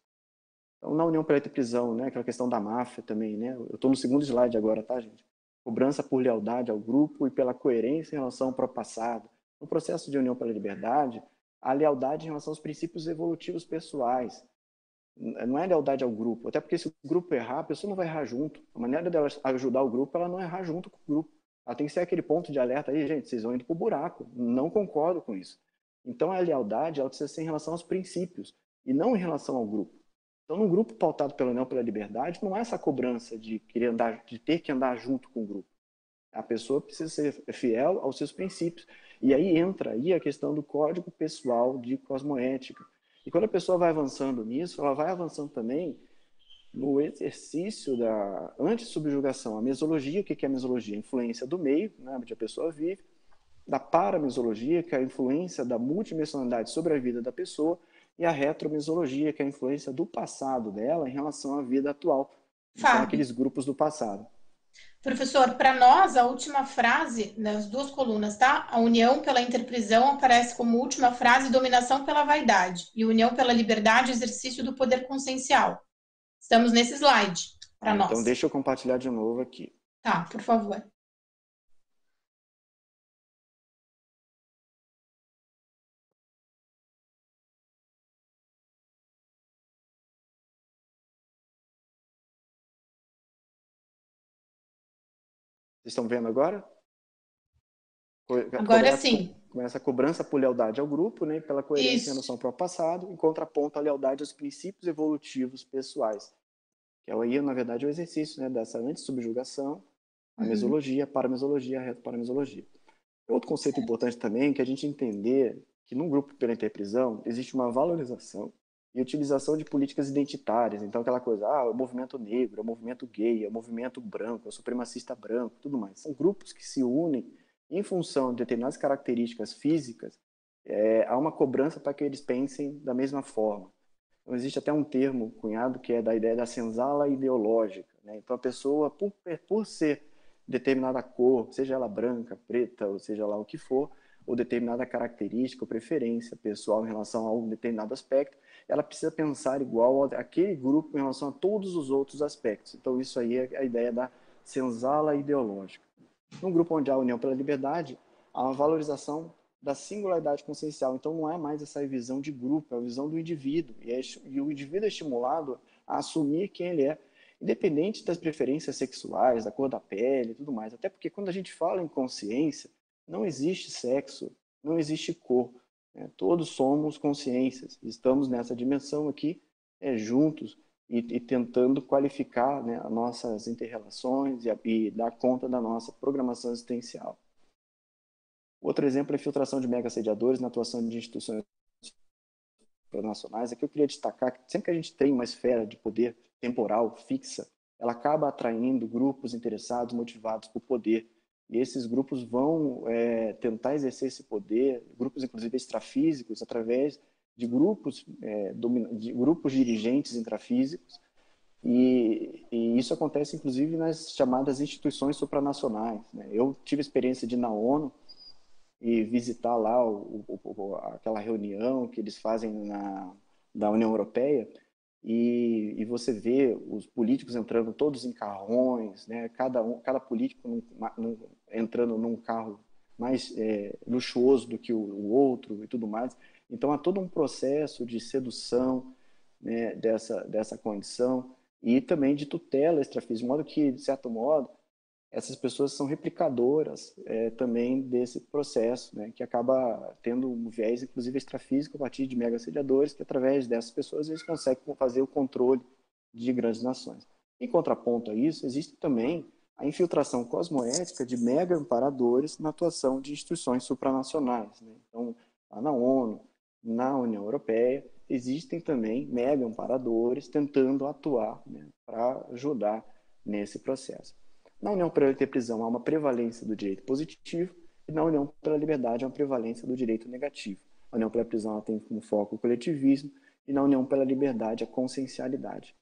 Então, na União pela Prisão, né, aquela questão da máfia também, né? Eu estou no segundo slide agora, tá, gente? Cobrança por lealdade ao grupo e pela coerência em relação ao passado. No processo de União pela Liberdade, a lealdade em relação aos princípios evolutivos pessoais não é lealdade ao grupo, até porque se o grupo errar, a pessoa não vai errar junto. A maneira dela ajudar o grupo, ela não errar junto com o grupo. Ela tem que ser aquele ponto de alerta aí, gente, vocês vão indo pro buraco. Não concordo com isso. Então a lealdade ela precisa ser em relação aos princípios e não em relação ao grupo. Então, num grupo pautado pela União pela Liberdade, não há essa cobrança de querer andar, de ter que andar junto com o grupo. A pessoa precisa ser fiel aos seus princípios. E aí entra aí a questão do código pessoal de cosmoética, e quando a pessoa vai avançando nisso, ela vai avançando também no exercício da anti-subjugação. A mesologia, o que é a mesologia? A influência do meio, né, onde a pessoa vive, da paramesologia, que é a influência da multidimensionalidade sobre a vida da pessoa, e a retromesologia, que é a influência do passado dela em relação à vida atual. São aqueles grupos do passado. Professor, para nós, a última frase nas duas colunas, tá? A união pela interprisão aparece como última frase dominação pela vaidade e união pela liberdade exercício do poder consciencial. Estamos nesse slide para ah, nós. Então deixa eu compartilhar de novo aqui. Tá, por favor. Vocês estão vendo agora? Agora começa, sim. Começa a cobrança por lealdade ao grupo, né, pela coerência Isso. em relação ao passado, em contraponto à lealdade aos princípios evolutivos pessoais. Que é aí, na verdade, é o exercício né, dessa anti-subjugação, a uhum. mesologia, paramesologia, a reto-paramesologia. Outro conceito importante também é que a gente entender que num grupo pela interprisão existe uma valorização e utilização de políticas identitárias. Então, aquela coisa, ah, é o movimento negro, é o movimento gay, é o movimento branco, é o supremacista branco, tudo mais. São grupos que se unem em função de determinadas características físicas, é, há uma cobrança para que eles pensem da mesma forma. Então, existe até um termo cunhado que é da ideia da senzala ideológica. Né? Então, a pessoa, por, por ser determinada cor, seja ela branca, preta, ou seja lá o que for, ou determinada característica ou preferência pessoal em relação a um determinado aspecto, ela precisa pensar igual àquele grupo em relação a todos os outros aspectos. Então, isso aí é a ideia da senzala ideológica. Num grupo onde há união pela liberdade, há uma valorização da singularidade consciencial. Então, não é mais essa visão de grupo, é a visão do indivíduo. E, é, e o indivíduo é estimulado a assumir quem ele é, independente das preferências sexuais, da cor da pele e tudo mais. Até porque quando a gente fala em consciência, não existe sexo, não existe cor. Né? Todos somos consciências, estamos nessa dimensão aqui é, juntos e, e, tentando qualificar né, as nossas interrelações e, e, dar conta da nossa programação existencial. Outro exemplo é a infiltração de mega sediadores na atuação de instituições nacionais. Aqui eu queria destacar que sempre que a gente tem uma esfera de poder temporal fixa, ela acaba atraindo grupos interessados, motivados por poder e esses grupos vão é, tentar exercer esse poder, grupos inclusive extrafísicos, através de grupos, é, de grupos dirigentes intrafísicos, e, e, isso acontece inclusive nas chamadas instituições supranacionais. Né? Eu tive experiência de ir na ONU e visitar lá o, o, aquela reunião que eles fazem na, da União Europeia, e, e, você vê os políticos entrando todos em carrões, né? cada, um, cada político num, num, entrando num carro mais é, luxuoso do que o, o, outro e tudo mais. Então há todo um processo de sedução né, dessa, dessa condição e também de tutela extrafísica, de modo que, de certo modo, essas pessoas são replicadoras é, também desse processo, né, que acaba tendo um viés, inclusive, extrafísico a partir de mega assediadores, que através dessas pessoas eles conseguem fazer o controle de grandes nações. Em contraponto a isso, existe também a infiltração cosmoética de mega amparadores na atuação de instituições supranacionais. Né? Então, lá na ONU, na União Europeia, existem também mega amparadores tentando atuar né, para ajudar nesse processo. Na União pela Prisão há uma prevalência do direito positivo e na União pela Liberdade há uma prevalência do direito negativo. A União pela Prisão tem como foco o coletivismo e na União pela Liberdade a consciencialidade.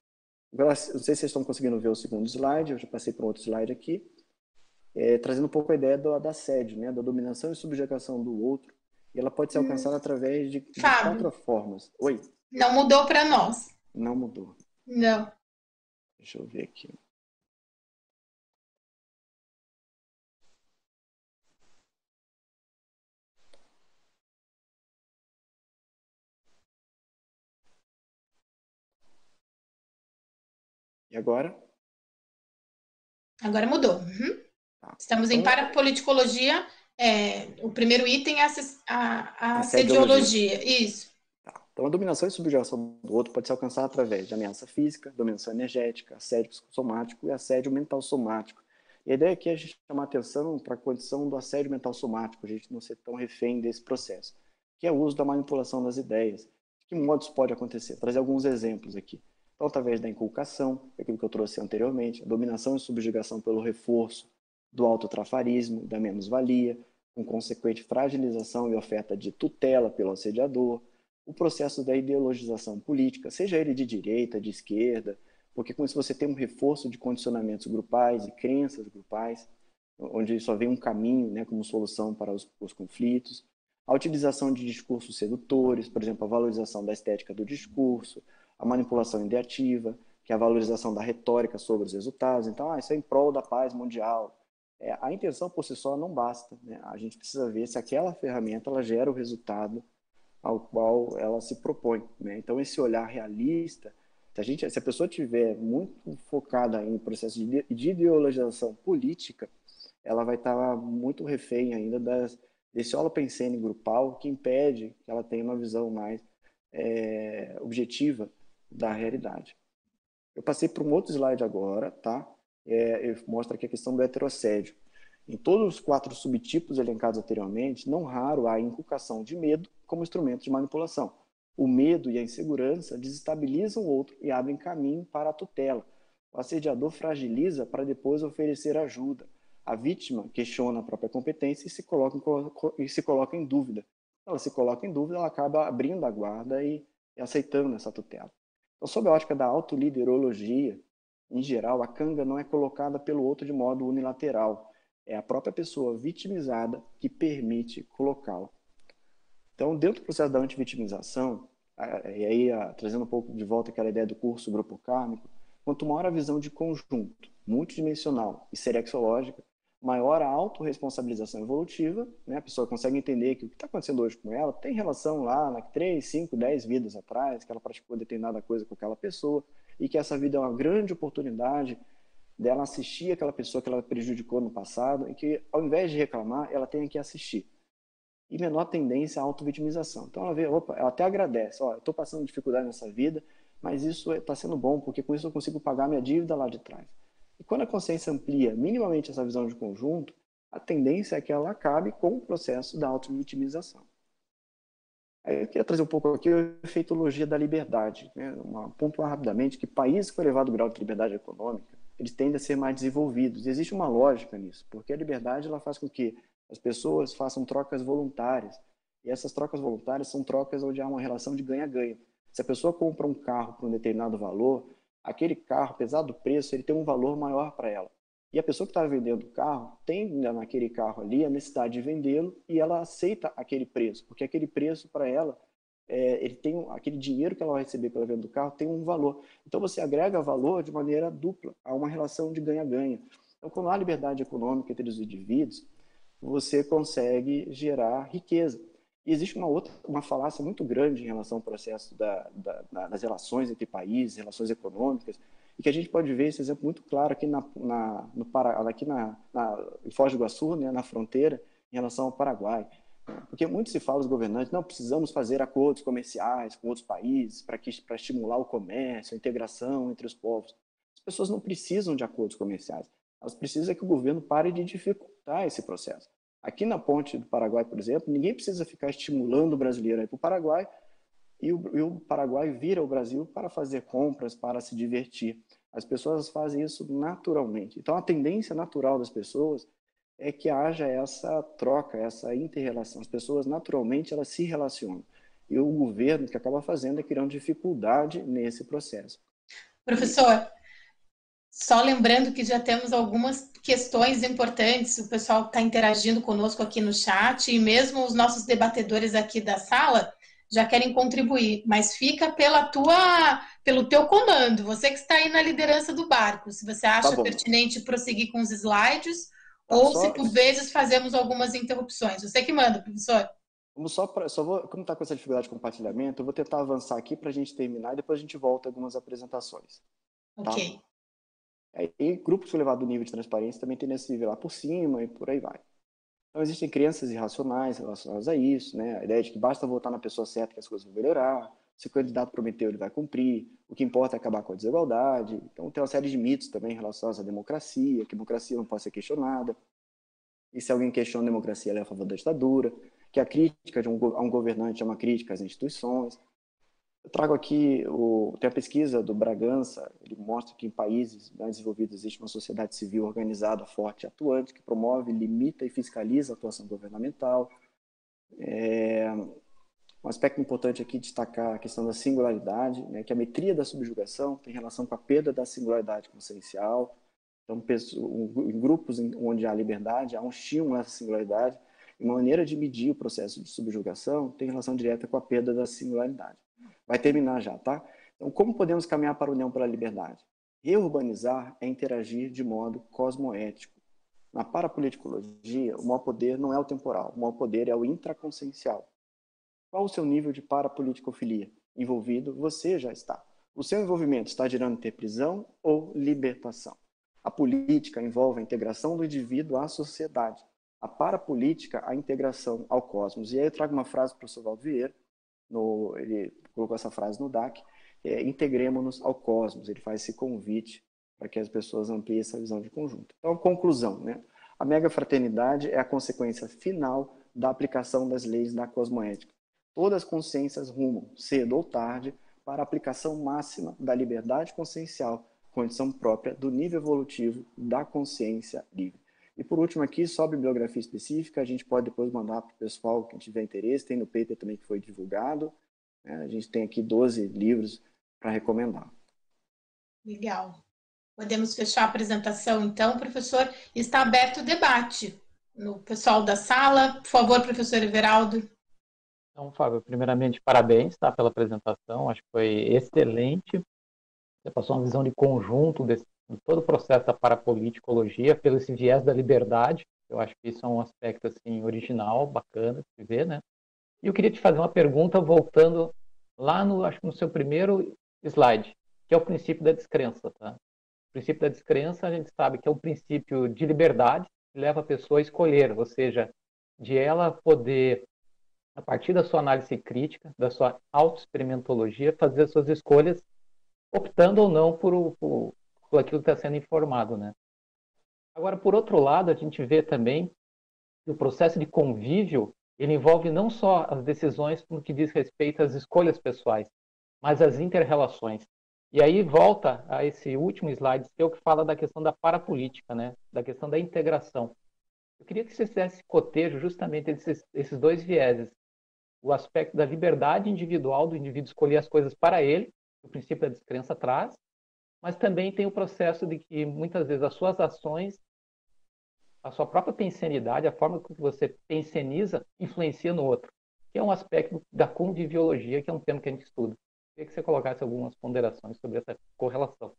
Não sei se vocês estão conseguindo ver o segundo slide, eu já passei para um outro slide aqui, é, trazendo um pouco a ideia do, da assédio, né, da dominação e subjugação do outro. E ela pode ser hum. alcançada hum. através de, de quatro formas. Oi? Não mudou para nós. Não mudou. Não. Deixa eu ver aqui. E agora? Agora mudou. Uhum. Tá. Estamos então, em parapoliticologia. É, o primeiro item é a, a, a sediologia. Isso. Tá. Então, a dominação e subjugação do outro pode ser alcançada através de ameaça física, dominação energética, assédio psicossomático e assédio mental somático. E a ideia aqui é a gente chamar atenção para a condição do assédio mental somático, a gente não ser tão refém desse processo, que é o uso da manipulação das ideias. De que modos pode acontecer? Vou trazer alguns exemplos aqui. Então, através da inculcação, aquilo que eu trouxe anteriormente, a dominação e subjugação pelo reforço do autotrafarismo, da menos-valia, com consequente fragilização e oferta de tutela pelo assediador, o processo da ideologização política, seja ele de direita, de esquerda, porque com isso você tem um reforço de condicionamentos grupais e crenças grupais, onde só vem um caminho né, como solução para os, os conflitos, a utilização de discursos sedutores, por exemplo, a valorização da estética do discurso, a manipulação ideativa, que é a valorização da retórica sobre os resultados. Então, ah, isso é em prol da paz mundial. É, a intenção por si só não basta. Né? A gente precisa ver se aquela ferramenta ela gera o resultado ao qual ela se propõe. Né? Então, esse olhar realista, se a, gente, se a pessoa tiver muito focada em processo de, de ideologização política, ela vai estar muito refém ainda das, desse holopensene grupal que impede que ela tenha uma visão mais é, objetiva da realidade. Eu passei para um outro slide agora, tá? É, mostra aqui a questão do heterossédio. Em todos os quatro subtipos elencados anteriormente, não raro há inculcação de medo como instrumento de manipulação. O medo e a insegurança desestabilizam o outro e abrem caminho para a tutela. O assediador fragiliza para depois oferecer ajuda. A vítima questiona a própria competência e se coloca em, se coloca em dúvida. Ela se coloca em dúvida, ela acaba abrindo a guarda e, e aceitando essa tutela. Então, sob a ótica da autoliderologia, em geral, a canga não é colocada pelo outro de modo unilateral. É a própria pessoa vitimizada que permite colocá-la. Então, dentro do processo da antivitimização, e aí trazendo um pouco de volta aquela ideia do curso grupo kármico, quanto maior a visão de conjunto, multidimensional e serexológica, maior a autorresponsabilização evolutiva, né? a pessoa consegue entender que o que está acontecendo hoje com ela tem relação lá na 3, 5, 10 vidas atrás, que ela praticou determinada coisa com aquela pessoa, e que essa vida é uma grande oportunidade dela assistir aquela pessoa que ela prejudicou no passado, e que ao invés de reclamar, ela tem que assistir. E menor tendência à autovitimização. Então ela vê, opa, ela até agradece, ó, estou passando dificuldade nessa vida, mas isso está sendo bom, porque com isso eu consigo pagar minha dívida lá de trás. E quando a consciência amplia minimamente essa visão de conjunto, a tendência é que ela acabe com o processo da auto-vitimização. Eu queria trazer um pouco aqui a efeitologia da liberdade. Né? Uma, pontuar rapidamente que países com elevado grau de liberdade econômica, eles tendem a ser mais desenvolvidos. E existe uma lógica nisso, porque a liberdade ela faz com que as pessoas façam trocas voluntárias. E essas trocas voluntárias são trocas onde há uma relação de ganha-ganha. Se a pessoa compra um carro por um determinado valor, aquele carro, apesar do preço, ele tem um valor maior para ela. E a pessoa que está vendendo o carro tem naquele carro ali a necessidade de vendê-lo e ela aceita aquele preço, porque aquele preço para ela, é, ele tem aquele dinheiro que ela vai receber pela venda do carro tem um valor. Então você agrega valor de maneira dupla, há uma relação de ganha-ganha. Então quando há liberdade econômica entre os indivíduos, você consegue gerar riqueza. E existe uma outra, uma falácia muito grande em relação ao processo da, da, das relações entre países, relações econômicas, E que a gente pode ver esse exemplo muito claro aqui, na, na no Pará, aqui na, na, em Foz do Iguaçu, né, na fronteira, em relação ao Paraguai. Porque muito se fala os governantes, não, precisamos fazer acordos comerciais com outros países para estimular o comércio, a integração entre os povos. As pessoas não precisam de acordos comerciais. Elas precisam que o governo pare de dificultar esse processo. Aqui na ponte do Paraguai, por exemplo, ninguém precisa ficar estimulando o brasileiro a ir para o Paraguai e o, e o Paraguai vira o Brasil para fazer compras, para se divertir. As pessoas fazem isso naturalmente. Então, a tendência natural das pessoas é que haja essa troca, essa inter-relação. As pessoas, naturalmente, elas se relacionam. E o governo, que acaba fazendo, é criando dificuldade nesse processo. Professor, só lembrando que já temos algumas questões importantes, o pessoal está interagindo conosco aqui no chat, e mesmo os nossos debatedores aqui da sala já querem contribuir, mas fica pela tua, pelo teu comando, você que está aí na liderança do barco, se você acha tá pertinente prosseguir com os slides, Tá Ou só... se por vezes fazemos algumas interrupções. Você que manda, professor. Vamos só, pra, só vou, como está com essa dificuldade de compartilhamento, eu vou tentar avançar aqui para a gente terminar e depois a gente volta algumas apresentações. Tá? Ok. E grupos com elevado nível de transparência também tem esse nível lá por cima e por aí vai. Então, existem crenças irracionais relacionadas a isso, né? A ideia de que basta votar na pessoa certa que as coisas vão melhorar, se o candidato prometeu, ele vai cumprir, o que importa é acabar com a desigualdade. Então, tem uma série de mitos também relacionados à democracia, que a democracia não pode ser questionada, e se alguém questiona a democracia, ele é a favor da ditadura, que a crítica de um, a um governante é uma crítica às instituições. Eu trago aqui, o, tem a pesquisa do Bragança, ele mostra que em países mais desenvolvidos existe uma sociedade civil organizada, forte atuante, que promove, limita e fiscaliza a atuação governamental. É, um aspecto importante aqui destacar a questão da singularidade, né, que a metria da subjugação tem relação com a perda da singularidade consciencial. Então, em grupos onde há liberdade, há um estímulo a essa singularidade, e uma maneira de medir o processo de subjugação tem relação direta com a perda da singularidade. Vai terminar já, tá? Então, como podemos caminhar para a união pela liberdade? Reurbanizar é interagir de modo cosmoético. Na parapoliticologia, o maior poder não é o temporal, o maior poder é o intraconsciencial. Qual o seu nível de parapoliticofilia? Envolvido, você já está. O seu envolvimento está gerando ter prisão ou libertação? A política envolve a integração do indivíduo à sociedade. A parapolítica, a integração ao cosmos. E aí eu trago uma frase do professor Valdo Vieira, no, ele colocou essa frase no DAC, é, integremos-nos ao cosmos. Ele faz esse convite para que as pessoas ampliem essa visão de conjunto. Então, conclusão, né? A mega fraternidade é a consequência final da aplicação das leis da cosmoética. Todas as consciências rumam, cedo ou tarde, para a aplicação máxima da liberdade consciencial, condição própria do nível evolutivo da consciência livre. E por último aqui, só a bibliografia específica, a gente pode depois mandar para o pessoal que tiver interesse, tem no paper também que foi divulgado. Né? A gente tem aqui 12 livros para recomendar. Legal. Podemos fechar a apresentação, então, professor. Está aberto o debate. No pessoal da sala, por favor, professor Everaldo. Então, Fábio, primeiramente, parabéns tá, pela apresentação, acho que foi excelente. Você passou uma visão de conjunto de todo o processo da parapoliticologia, pelo esse viés da liberdade. Eu acho que isso é um aspecto assim original, bacana de ver, né? E eu queria te fazer uma pergunta voltando lá no, acho que no seu primeiro slide, que é o princípio da descrença, tá? O princípio da descrença, a gente sabe que é um princípio de liberdade, que leva a pessoa a escolher, ou seja, de ela poder a partir da sua análise crítica, da sua autoexperimentologia, fazer as suas escolhas, optando ou não por, por, por aquilo que está sendo informado, né? Agora, por outro lado, a gente vê também que o processo de convívio ele envolve não só as decisões no que diz respeito às escolhas pessoais, mas as interrelações. E aí volta a esse último slide seu que fala da questão da parapolítica, né? da questão da integração. Eu queria que você fizesse cotejo justamente esses, esses dois vieses, o aspecto da liberdade individual do indivíduo escolher as coisas para ele, o princípio da descrença traz, mas também tem o processo de que muitas vezes as suas ações, a sua própria pensenidade, a forma como você penseniza, influencia no outro, que é um aspecto da conviviologia, que é um tema que a gente estuda. Queria que você colocasse algumas ponderações sobre essa correlação.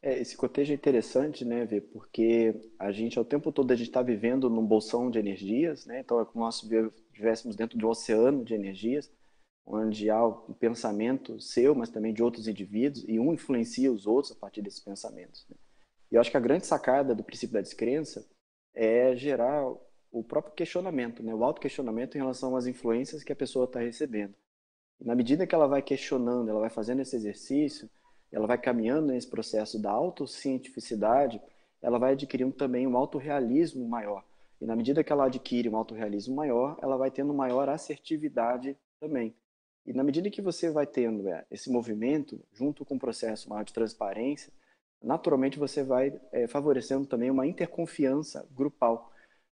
É, esse cotejo é interessante, né, ver, porque a gente, ao tempo todo, a gente está vivendo num bolsão de energias, né, então é como nós estivéssemos dentro de um oceano de energias, onde há o pensamento seu, mas também de outros indivíduos, e um influencia os outros a partir desses pensamentos. Né? E eu acho que a grande sacada do princípio da descrença é gerar o próprio questionamento, né? o auto-questionamento em relação às influências que a pessoa está recebendo. E na medida que ela vai questionando, ela vai fazendo esse exercício, ela vai caminhando nesse processo da autocientificidade, ela vai adquirindo também um autorrealismo maior. E na medida que ela adquire um autorrealismo maior, ela vai tendo maior assertividade também. E na medida que você vai tendo é, esse movimento, junto com o processo maior de transparência, naturalmente você vai é, favorecendo também uma interconfiança grupal.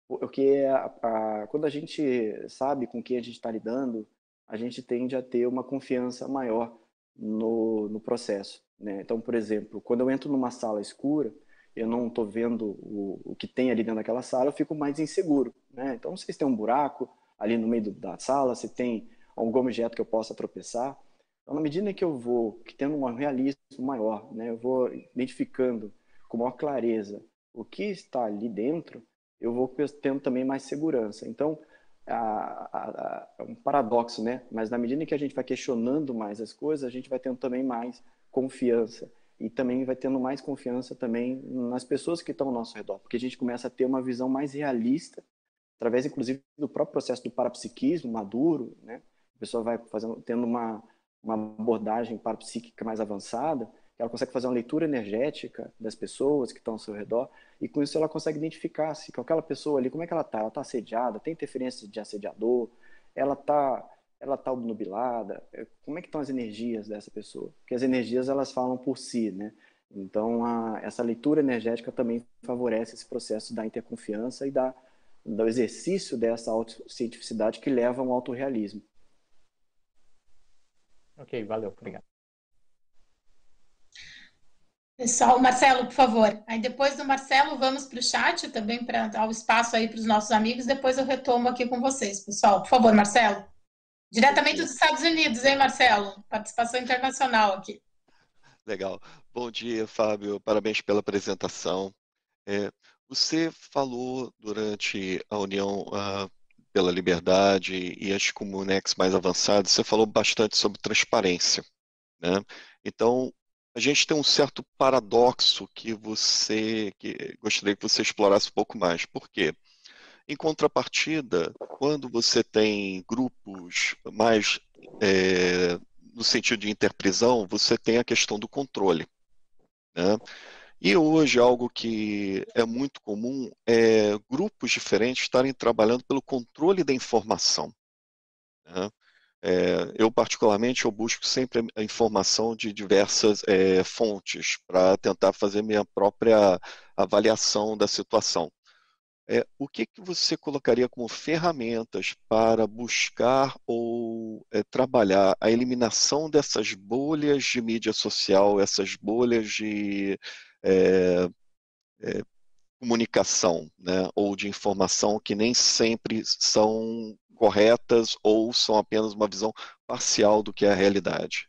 Porque a, a, quando a gente sabe com quem a gente está lidando, a gente tende a ter uma confiança maior no, no processo. Né? Então, por exemplo, quando eu entro numa sala escura, eu não estou vendo o, o que tem ali dentro daquela sala, eu fico mais inseguro. Né? Então, se tem um buraco ali no meio da sala, se tem algum objeto que eu possa tropeçar. Então, na medida que eu vou tendo um realismo maior, né, eu vou identificando com maior clareza o que está ali dentro, eu vou tendo também mais segurança. Então, é um paradoxo, né? Mas na medida que a gente vai questionando mais as coisas, a gente vai tendo também mais confiança e também vai tendo mais confiança também nas pessoas que estão ao nosso redor, porque a gente começa a ter uma visão mais realista, através inclusive do próprio processo do parapsiquismo maduro, né? A pessoa vai fazendo, tendo uma, uma abordagem parapsíquica mais avançada, ela consegue fazer uma leitura energética das pessoas que estão ao seu redor e com isso ela consegue identificar se aquela pessoa ali, como é que ela está? Ela está assediada? Tem interferência de assediador? Ela está ela está obnubilada? É, como é que estão as energias dessa pessoa? Porque as energias elas falam por si, né? Então a, essa leitura energética também favorece esse processo da interconfiança e da, do exercício dessa autocientificidade que leva a um autorrealismo. Ok, valeu, obrigado. Pessoal, Marcelo, por favor. Aí depois do Marcelo, vamos para o chat também para dar o espaço aí para os nossos amigos. Depois eu retomo aqui com vocês, pessoal. Por favor, Marcelo. Diretamente dos Estados Unidos, hein, Marcelo? Participação internacional aqui. Legal. Bom dia, Fábio. Parabéns pela apresentação. É, você falou durante a União uh, pela Liberdade e as comunex mais avançadas, você falou bastante sobre transparência. Né? Então, a gente tem um certo paradoxo que você que gostaria que você explorasse um pouco mais. Por quê? Em contrapartida, quando você tem grupos mais é, no sentido de interprisão, você tem a questão do controle. Né? E hoje algo que é muito comum é grupos diferentes estarem trabalhando pelo controle da informação. Né? É, eu, particularmente, eu busco sempre a informação de diversas é, fontes para tentar fazer minha própria avaliação da situação. É, o que, que você colocaria como ferramentas para buscar ou é, trabalhar a eliminação dessas bolhas de mídia social, essas bolhas de é, é comunicação né, ou de informação que nem sempre são corretas ou são apenas uma visão parcial do que é a realidade?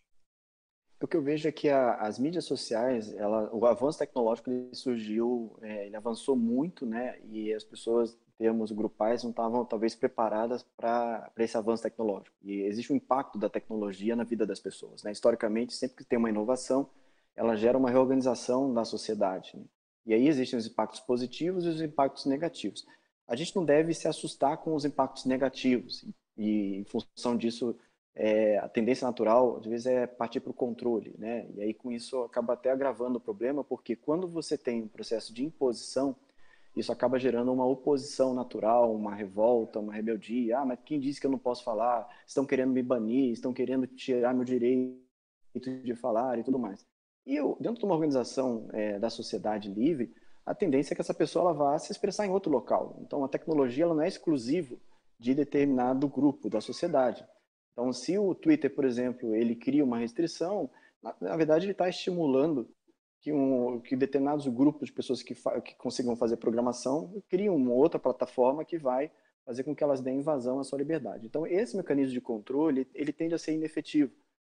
O que eu vejo é que a, as mídias sociais, ela, o avanço tecnológico ele surgiu, é, ele avançou muito, né? E as pessoas, em termos grupais, não estavam talvez preparadas para esse avanço tecnológico. E existe um impacto da tecnologia na vida das pessoas, né? Historicamente, sempre que tem uma inovação, ela gera uma reorganização da sociedade. Né? E aí existem os impactos positivos e os impactos negativos a gente não deve se assustar com os impactos negativos. E, em função disso, é, a tendência natural, às vezes, é partir para o controle. Né? E aí, com isso, acaba até agravando o problema, porque quando você tem um processo de imposição, isso acaba gerando uma oposição natural, uma revolta, uma rebeldia. Ah, mas quem disse que eu não posso falar? Estão querendo me banir, estão querendo tirar meu direito de falar e tudo mais. E eu, dentro de uma organização é, da sociedade livre, a tendência é que essa pessoa ela vá se expressar em outro local. Então, a tecnologia ela não é exclusiva de determinado grupo da sociedade. Então, se o Twitter, por exemplo, ele cria uma restrição, na, na verdade ele está estimulando que, um, que determinados grupos de pessoas que, que consigam fazer programação criem uma outra plataforma que vai fazer com que elas deem vazão à sua liberdade. Então, esse mecanismo de controle, ele tende a ser inefetivo,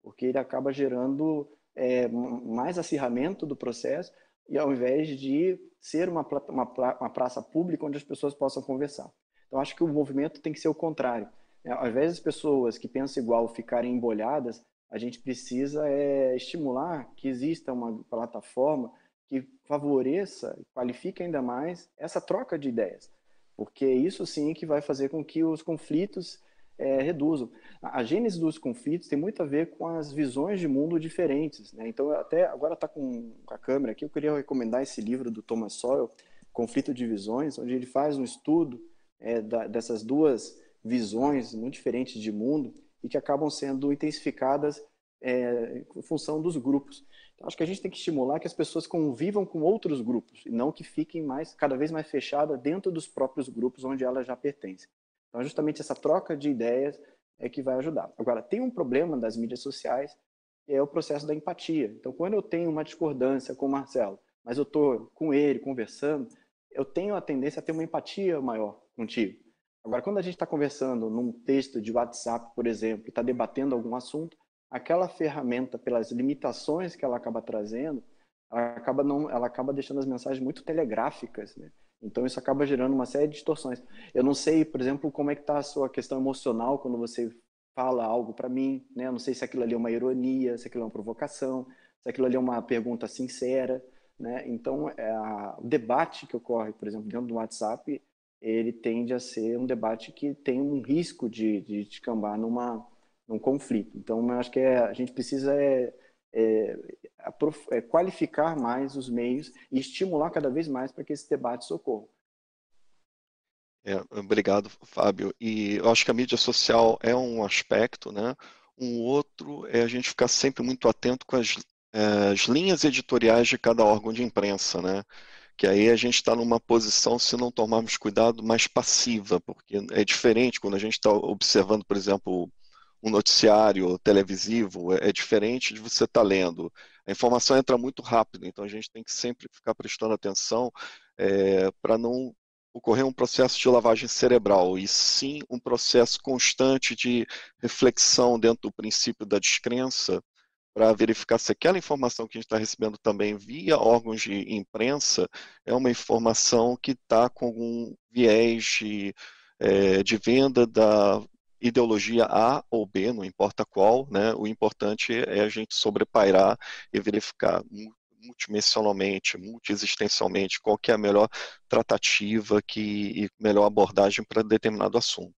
porque ele acaba gerando é, mais acirramento do processo, e ao invés de ser uma, uma, uma praça pública onde as pessoas possam conversar. Então, acho que o movimento tem que ser o contrário. É, ao invés das pessoas que pensam igual ficarem embolhadas, a gente precisa é, estimular que exista uma plataforma que favoreça qualifique ainda mais essa troca de ideias, porque isso sim que vai fazer com que os conflitos é, reduzam. A gênese dos conflitos tem muito a ver com as visões de mundo diferentes. Né? Então, até agora está com, com, a câmera aqui, eu queria recomendar esse livro do Thomas Sowell, Conflito de Visões, onde ele faz um estudo é, da, dessas duas visões muito diferentes de mundo e que acabam sendo intensificadas é, em função dos grupos. Então, acho que a gente tem que estimular que as pessoas convivam com outros grupos e não que fiquem mais cada vez mais fechadas dentro dos próprios grupos onde elas já pertencem. Então, justamente essa troca de ideias é que vai ajudar. Agora, tem um problema das mídias sociais, que é o processo da empatia. Então, quando eu tenho uma discordância com o Marcelo, mas eu estou com ele conversando, eu tenho a tendência a ter uma empatia maior contigo. Agora, quando a gente está conversando num texto de WhatsApp, por exemplo, e está debatendo algum assunto, aquela ferramenta, pelas limitações que ela acaba trazendo, ela acaba, não, ela acaba deixando as mensagens muito telegráficas, né? Então isso acaba gerando uma série de distorções. Eu não sei, por exemplo, como é que está a sua questão emocional quando você fala algo para mim, né? Eu não sei se aquilo ali é uma ironia, se aquilo é uma provocação, se aquilo ali é uma pergunta sincera, né? Então é a, o debate que ocorre, por exemplo, dentro do WhatsApp, ele tende a ser um debate que tem um risco de, de descambar numa num conflito. Então eu acho que é, a gente precisa é, é, é, qualificar mais os meios e estimular cada vez mais para que esse debate ocorram. É, obrigado, Fábio. E eu acho que a mídia social é um aspecto, né? Um outro é a gente ficar sempre muito atento com as, é, as linhas editoriais de cada órgão de imprensa, né? Que aí a gente está numa posição, se não tomarmos cuidado, mais passiva, porque é diferente quando a gente está observando, por exemplo, um noticiário televisivo, é, é diferente de você estar tá lendo. A informação entra muito rápido, então a gente tem que sempre ficar prestando atenção é, para não ocorrer um processo de lavagem cerebral, e sim um processo constante de reflexão dentro do princípio da descrença, para verificar se aquela informação que a gente está recebendo também via órgãos de imprensa é uma informação que está com algum viés de, é, de venda da, ideologia A ou B, não importa qual, né? O importante é a gente sobrepairar e verificar multidimensionalmente, multiexistencialmente, qual que é a melhor tratativa que, e melhor abordagem para determinado assunto.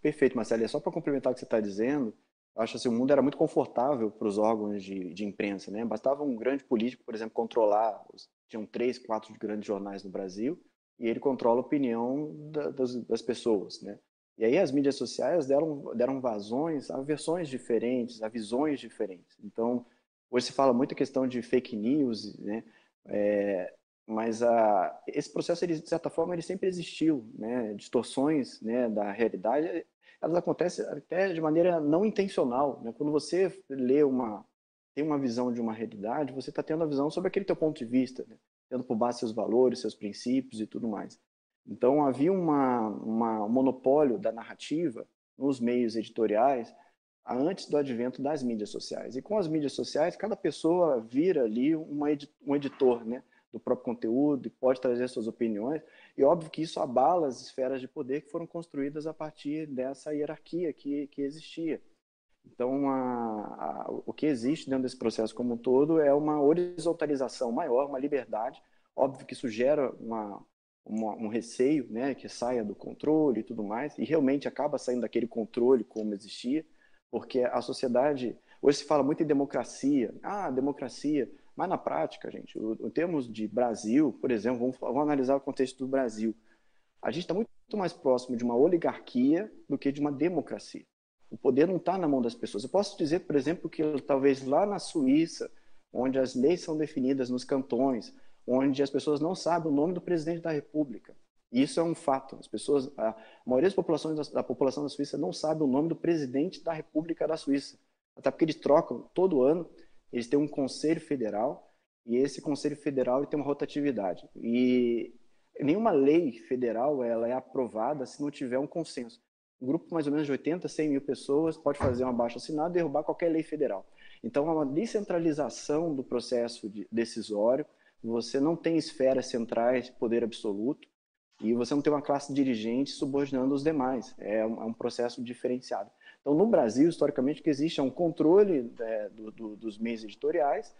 Perfeito, Marcelo. E só para complementar o que você está dizendo, acho assim, o mundo era muito confortável para os órgãos de, de, imprensa, né? Bastava um grande político, por exemplo, controlar, tinham três, quatro grandes jornais no Brasil, e ele controla a opinião da, das, das pessoas, né? E aí as mídias sociais deram, deram vazões a versões diferentes, a visões diferentes. Então, hoje se fala muito a questão de fake news, né? É, mas a, esse processo, ele, de certa forma, ele sempre existiu, né? Distorções né, da realidade, elas acontecem até de maneira não intencional, né? Quando você lê uma, tem uma visão de uma realidade, você está tendo a visão sobre aquele teu ponto de vista, né? tendo por base seus valores, seus princípios e tudo mais. Então havia uma, uma, um monopólio da narrativa nos meios editoriais antes do advento das mídias sociais. E com as mídias sociais, cada pessoa vira ali uma, um editor né, do próprio conteúdo e pode trazer suas opiniões. E óbvio que isso abala as esferas de poder que foram construídas a partir dessa hierarquia que, que existia. Então, a, a, o que existe dentro desse processo como um todo é uma horizontalização maior, uma liberdade. Óbvio que isso gera uma, um receio, né, que saia do controle e tudo mais, e realmente acaba saindo daquele controle como existia, porque a sociedade hoje se fala muito em democracia, ah, democracia, mas na prática, gente, em termos de Brasil, por exemplo, vamos, vamos analisar o contexto do Brasil, a gente está muito mais próximo de uma oligarquia do que de uma democracia. O poder não está na mão das pessoas. Eu posso dizer, por exemplo, que talvez lá na Suíça, onde as leis são definidas nos cantões, onde as pessoas não sabem o nome do presidente da República. Isso é um fato. As pessoas, a maioria das populações da, da população da Suíça não sabe o nome do presidente da República da Suíça. Até porque eles trocam todo ano, eles têm um conselho federal e esse conselho federal tem uma rotatividade. E nenhuma lei federal ela é aprovada se não tiver um consenso. Um grupo mais ou menos de 80, 100 mil pessoas pode fazer uma baixa assinada e derrubar qualquer lei federal. Então, há uma descentralização do processo de decisório, você não tem esferas centrais de poder absoluto, e você não tem uma classe dirigente subordinando os demais. É um, é um processo diferenciado. Então, no Brasil, historicamente, o que existe é um controle é, do, do, dos meios editoriais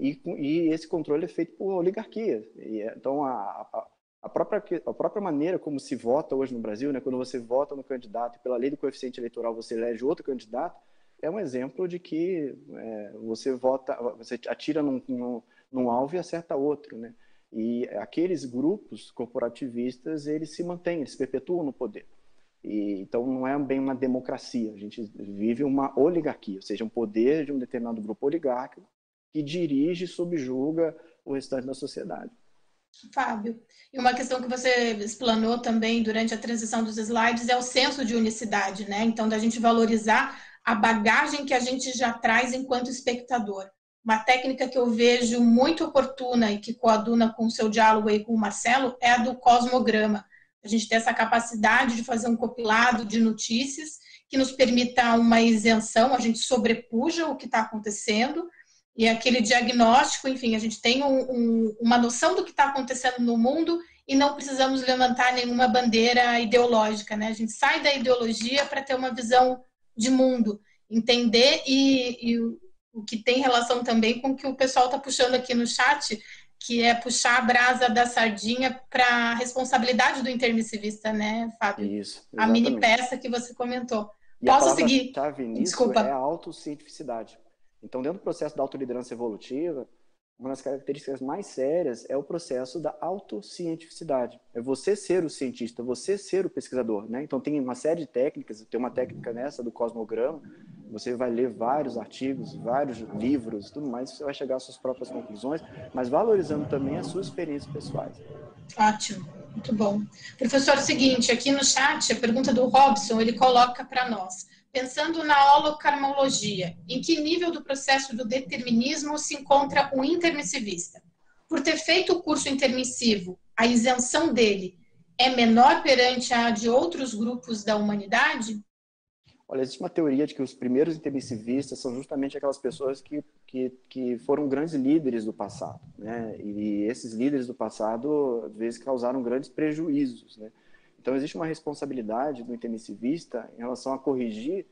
e, e, esse controle é feito por oligarquia. E, então, a, a, a, própria, a própria maneira como se vota hoje no Brasil, né, quando você vota no candidato e pela lei do coeficiente eleitoral você elege outro candidato, é um exemplo de que é, você vota, você atira num, num, num alvo e acerta outro, né? E aqueles grupos corporativistas, eles se mantêm, eles perpetuam no poder. E, então, não é bem uma democracia, a gente vive uma oligarquia, ou seja, um poder de um determinado grupo oligárquico que dirige subjuga o restante da sociedade. Fábio, e uma questão que você explanou também durante a transição dos slides é o senso de unicidade, né? Então, da gente valorizar a bagagem que a gente já traz enquanto espectador. Uma técnica que eu vejo muito oportuna e que coaduna com o seu diálogo aí com o Marcelo é a do cosmograma. A gente tem essa capacidade de fazer um compilado de notícias que nos permita uma isenção, a gente sobrepuja o que está acontecendo e aquele diagnóstico, enfim, a gente tem um, um, uma noção do que está acontecendo no mundo e não precisamos levantar nenhuma bandeira ideológica, né? A gente sai da ideologia para ter uma visão de mundo, entender e, e o que tem relação também com o que o pessoal está puxando aqui no chat, que é puxar a brasa da sardinha para a responsabilidade do intermissivista, né, Fábio? Isso. Exatamente. A mini peça que você comentou. E Posso seguir? Chave nisso Desculpa. É a autocientificidade. Então, dentro do processo da autoliderança evolutiva, uma das características mais sérias é o processo da autocientificidade. É você ser o cientista, você ser o pesquisador. Né? Então, tem uma série de técnicas, tem uma técnica nessa do cosmograma, você vai ler vários artigos, vários livros, tudo mais, você vai chegar às suas próprias conclusões, mas valorizando também as suas experiências pessoais. Ótimo, muito bom. Professor, é seguinte, aqui no chat, a pergunta do Robson, ele coloca para nós, pensando na holocarmologia, em que nível do processo do determinismo se encontra o intermissivista? Por ter feito o curso intermissivo, a isenção dele é menor perante a de outros grupos da humanidade? Olha, existe uma teoria de que os primeiros intermissivistas são justamente aquelas pessoas que, que, que foram grandes líderes do passado, né? E esses líderes do passado, às vezes, causaram grandes prejuízos, né? Então, existe uma responsabilidade do intermissivista em relação a corrigir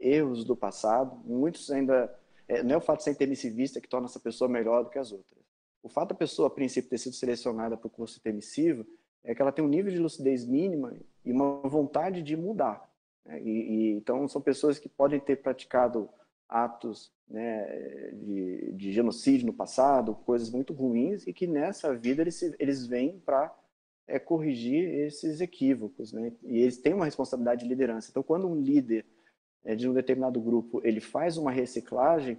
erros do passado. Muitos ainda... É, não é o fato de ser intermissivista que torna essa pessoa melhor do que as outras. O fato da pessoa, a princípio, ter sido selecionada para o curso intermissivo é que ela tem um nível de lucidez mínima e uma vontade de mudar. Né? E, e, então, são pessoas que podem ter praticado atos né, de, de, genocídio no passado, coisas muito ruins, e que nessa vida eles, eles vêm para é, corrigir esses equívocos. Né? E eles têm uma responsabilidade de liderança. Então, quando um líder é, de um determinado grupo ele faz uma reciclagem,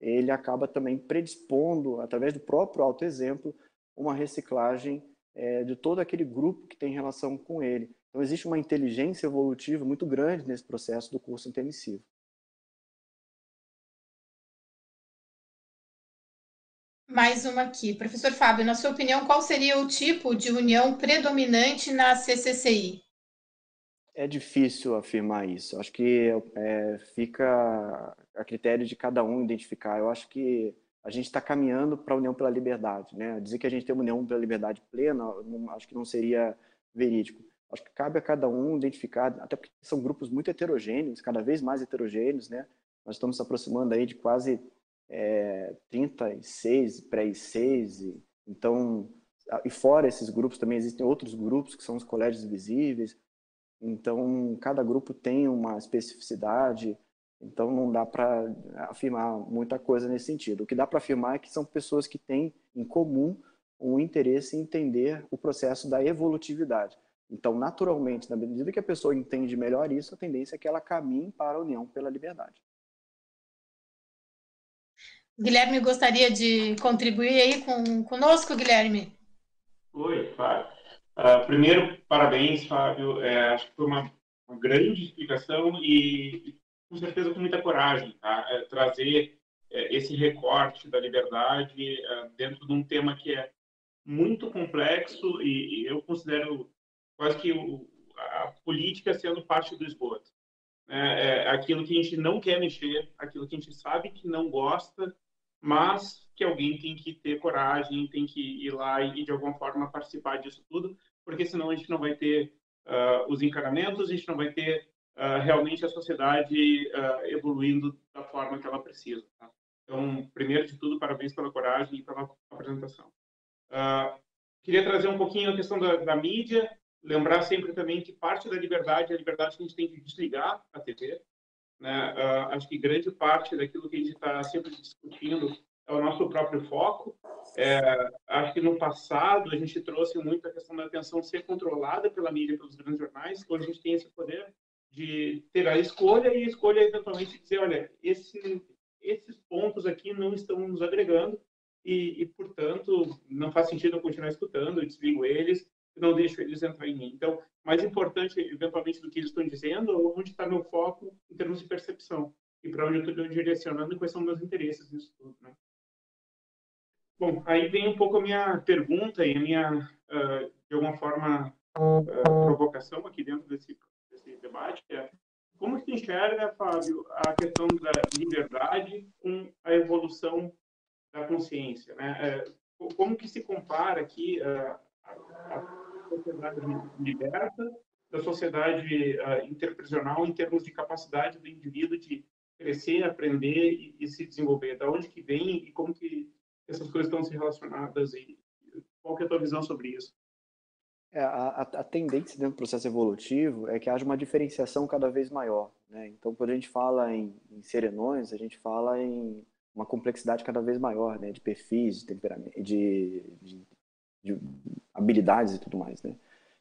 ele acaba também predispondo, através do próprio autoexemplo, uma reciclagem é, de todo aquele grupo que tem relação com ele. Então, existe uma inteligência evolutiva muito grande nesse processo do curso intermissivo. Mais uma aqui. Professor Fábio, na sua opinião, qual seria o tipo de união predominante na CCCI? É difícil afirmar isso. Acho que é, fica a critério de cada um identificar. Eu acho que a gente está caminhando para a união pela liberdade. Né? Dizer que a gente tem uma união pela liberdade plena, acho que não seria verídico. Acho que cabe a cada um identificar, até porque são grupos muito heterogêneos, cada vez mais heterogêneos, né? Nós estamos se aproximando aí de quase é, 36 pré-ICs, então, e fora esses grupos também existem outros grupos que são os colégios visíveis, então cada grupo tem uma especificidade, então não dá para afirmar muita coisa nesse sentido. O que dá para afirmar é que são pessoas que têm em comum um interesse em entender o processo da evolutividade. Então, naturalmente, na medida que a pessoa entende melhor isso, a tendência é que ela caminhe para a união pela liberdade. Guilherme gostaria de contribuir aí com, conosco, Guilherme? Oi, Fábio. Uh, primeiro, parabéns, Fábio. É, acho que foi uma, uma, grande explicação e, com certeza, com muita coragem, tá? É, trazer é, esse recorte da liberdade é, dentro de um tema que é muito complexo e, e eu considero quase que o, a política sendo parte do esgoto. É, é aquilo que a gente não quer mexer, aquilo que a gente sabe que não gosta, mas que alguém tem que ter coragem, tem que ir lá e de alguma forma participar disso tudo, porque senão a gente não vai ter uh, os encaramentos, a gente não vai ter uh, realmente a sociedade uh, evoluindo da forma que ela precisa. Tá? Então, primeiro de tudo, parabéns pela coragem e pela apresentação. queria trazer um pouquinho a questão da, da mídia, lembrar sempre também que parte da liberdade é a liberdade que a gente tem de desligar a TV. Né? Uh, acho que grande parte daquilo que a gente está sempre discutindo é o nosso próprio foco. É, acho que no passado a gente trouxe muito a questão da atenção ser controlada pela mídia, pelos grandes jornais. Hoje a gente tem esse poder de ter a escolha e a escolha eventualmente dizer, olha, esse, esses pontos aqui não estão nos agregando e, e, portanto, não faz sentido eu continuar escutando, eu desligo eles, não deixo eles entrar em mim. Então, mais importante, eventualmente, do que eles estão dizendo, é onde está meu foco em termos de percepção e para onde eu estou direcionando e quais são meus interesses nisso tudo, né? Bom, aí vem um pouco a minha pergunta e a minha, uh, de alguma forma, uh, provocação aqui dentro desse, desse debate, que é como se enxerga, Fábio, a questão da liberdade com a evolução da consciência, né? Uh, como que se compara aqui a, a sociedade liberta da sociedade interprisional em termos de capacidade do indivíduo de crescer, aprender e, e se desenvolver? Da onde que vem e como que essas coisas estão se relacionadas e qual que é a tua visão sobre isso? É, a, a, tendência dentro do processo evolutivo é que haja uma diferenciação cada vez maior. Né? Então, quando a gente fala em, em serenões, a gente fala em uma complexidade cada vez maior, né? de perfis, de temperamento, de, de, de, habilidades e tudo mais. Né?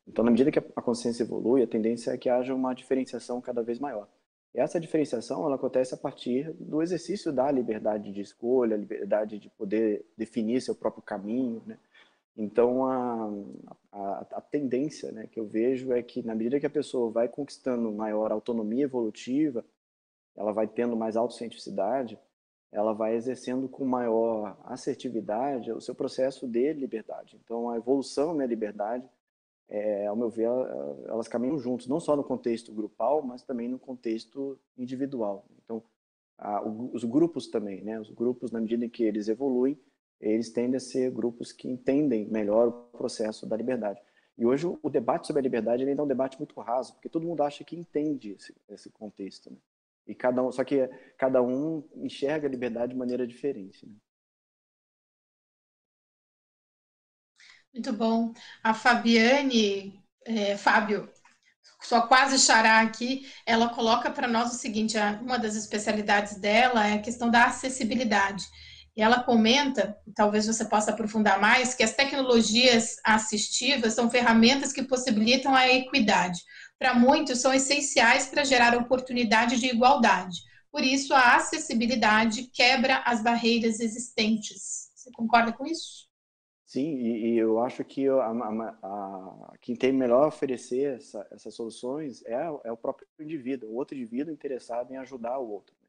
Então, na medida que a consciência evolui, a tendência é que haja uma diferenciação cada vez maior. Essa diferenciação ela acontece a partir do exercício da liberdade de escolha, liberdade de poder definir seu próprio caminho. Né? Então, a, a, a, tendência né, que eu vejo é que, na medida que a pessoa vai conquistando maior autonomia evolutiva, ela vai tendo mais autocientificidade, ela vai exercendo com maior assertividade o seu processo de liberdade. Então, a evolução na liberdade é, ao meu ver, elas caminham juntos, não só no contexto grupal, mas também no contexto individual. Então, a, os grupos também, né? Os grupos, na medida em que eles evoluem, eles tendem a ser grupos que entendem melhor o processo da liberdade. E hoje o, debate sobre a liberdade ainda é um debate muito raso, porque todo mundo acha que entende esse, esse contexto, né? E cada um, só que cada um enxerga a liberdade de maneira diferente. Né? Muito bom. A Fabiane, é, Fábio, só quase xará aqui, ela coloca para nós o seguinte: uma das especialidades dela é a questão da acessibilidade. E ela comenta, talvez você possa aprofundar mais, que as tecnologias assistivas são ferramentas que possibilitam a equidade. Para muitos, são essenciais para gerar oportunidade de igualdade. Por isso, a acessibilidade quebra as barreiras existentes. Você concorda com isso? Sim, e, e eu acho que a, a, a, quem tem melhor a oferecer essa, essas soluções é, é o próprio indivíduo, o outro indivíduo interessado em ajudar o outro. Né?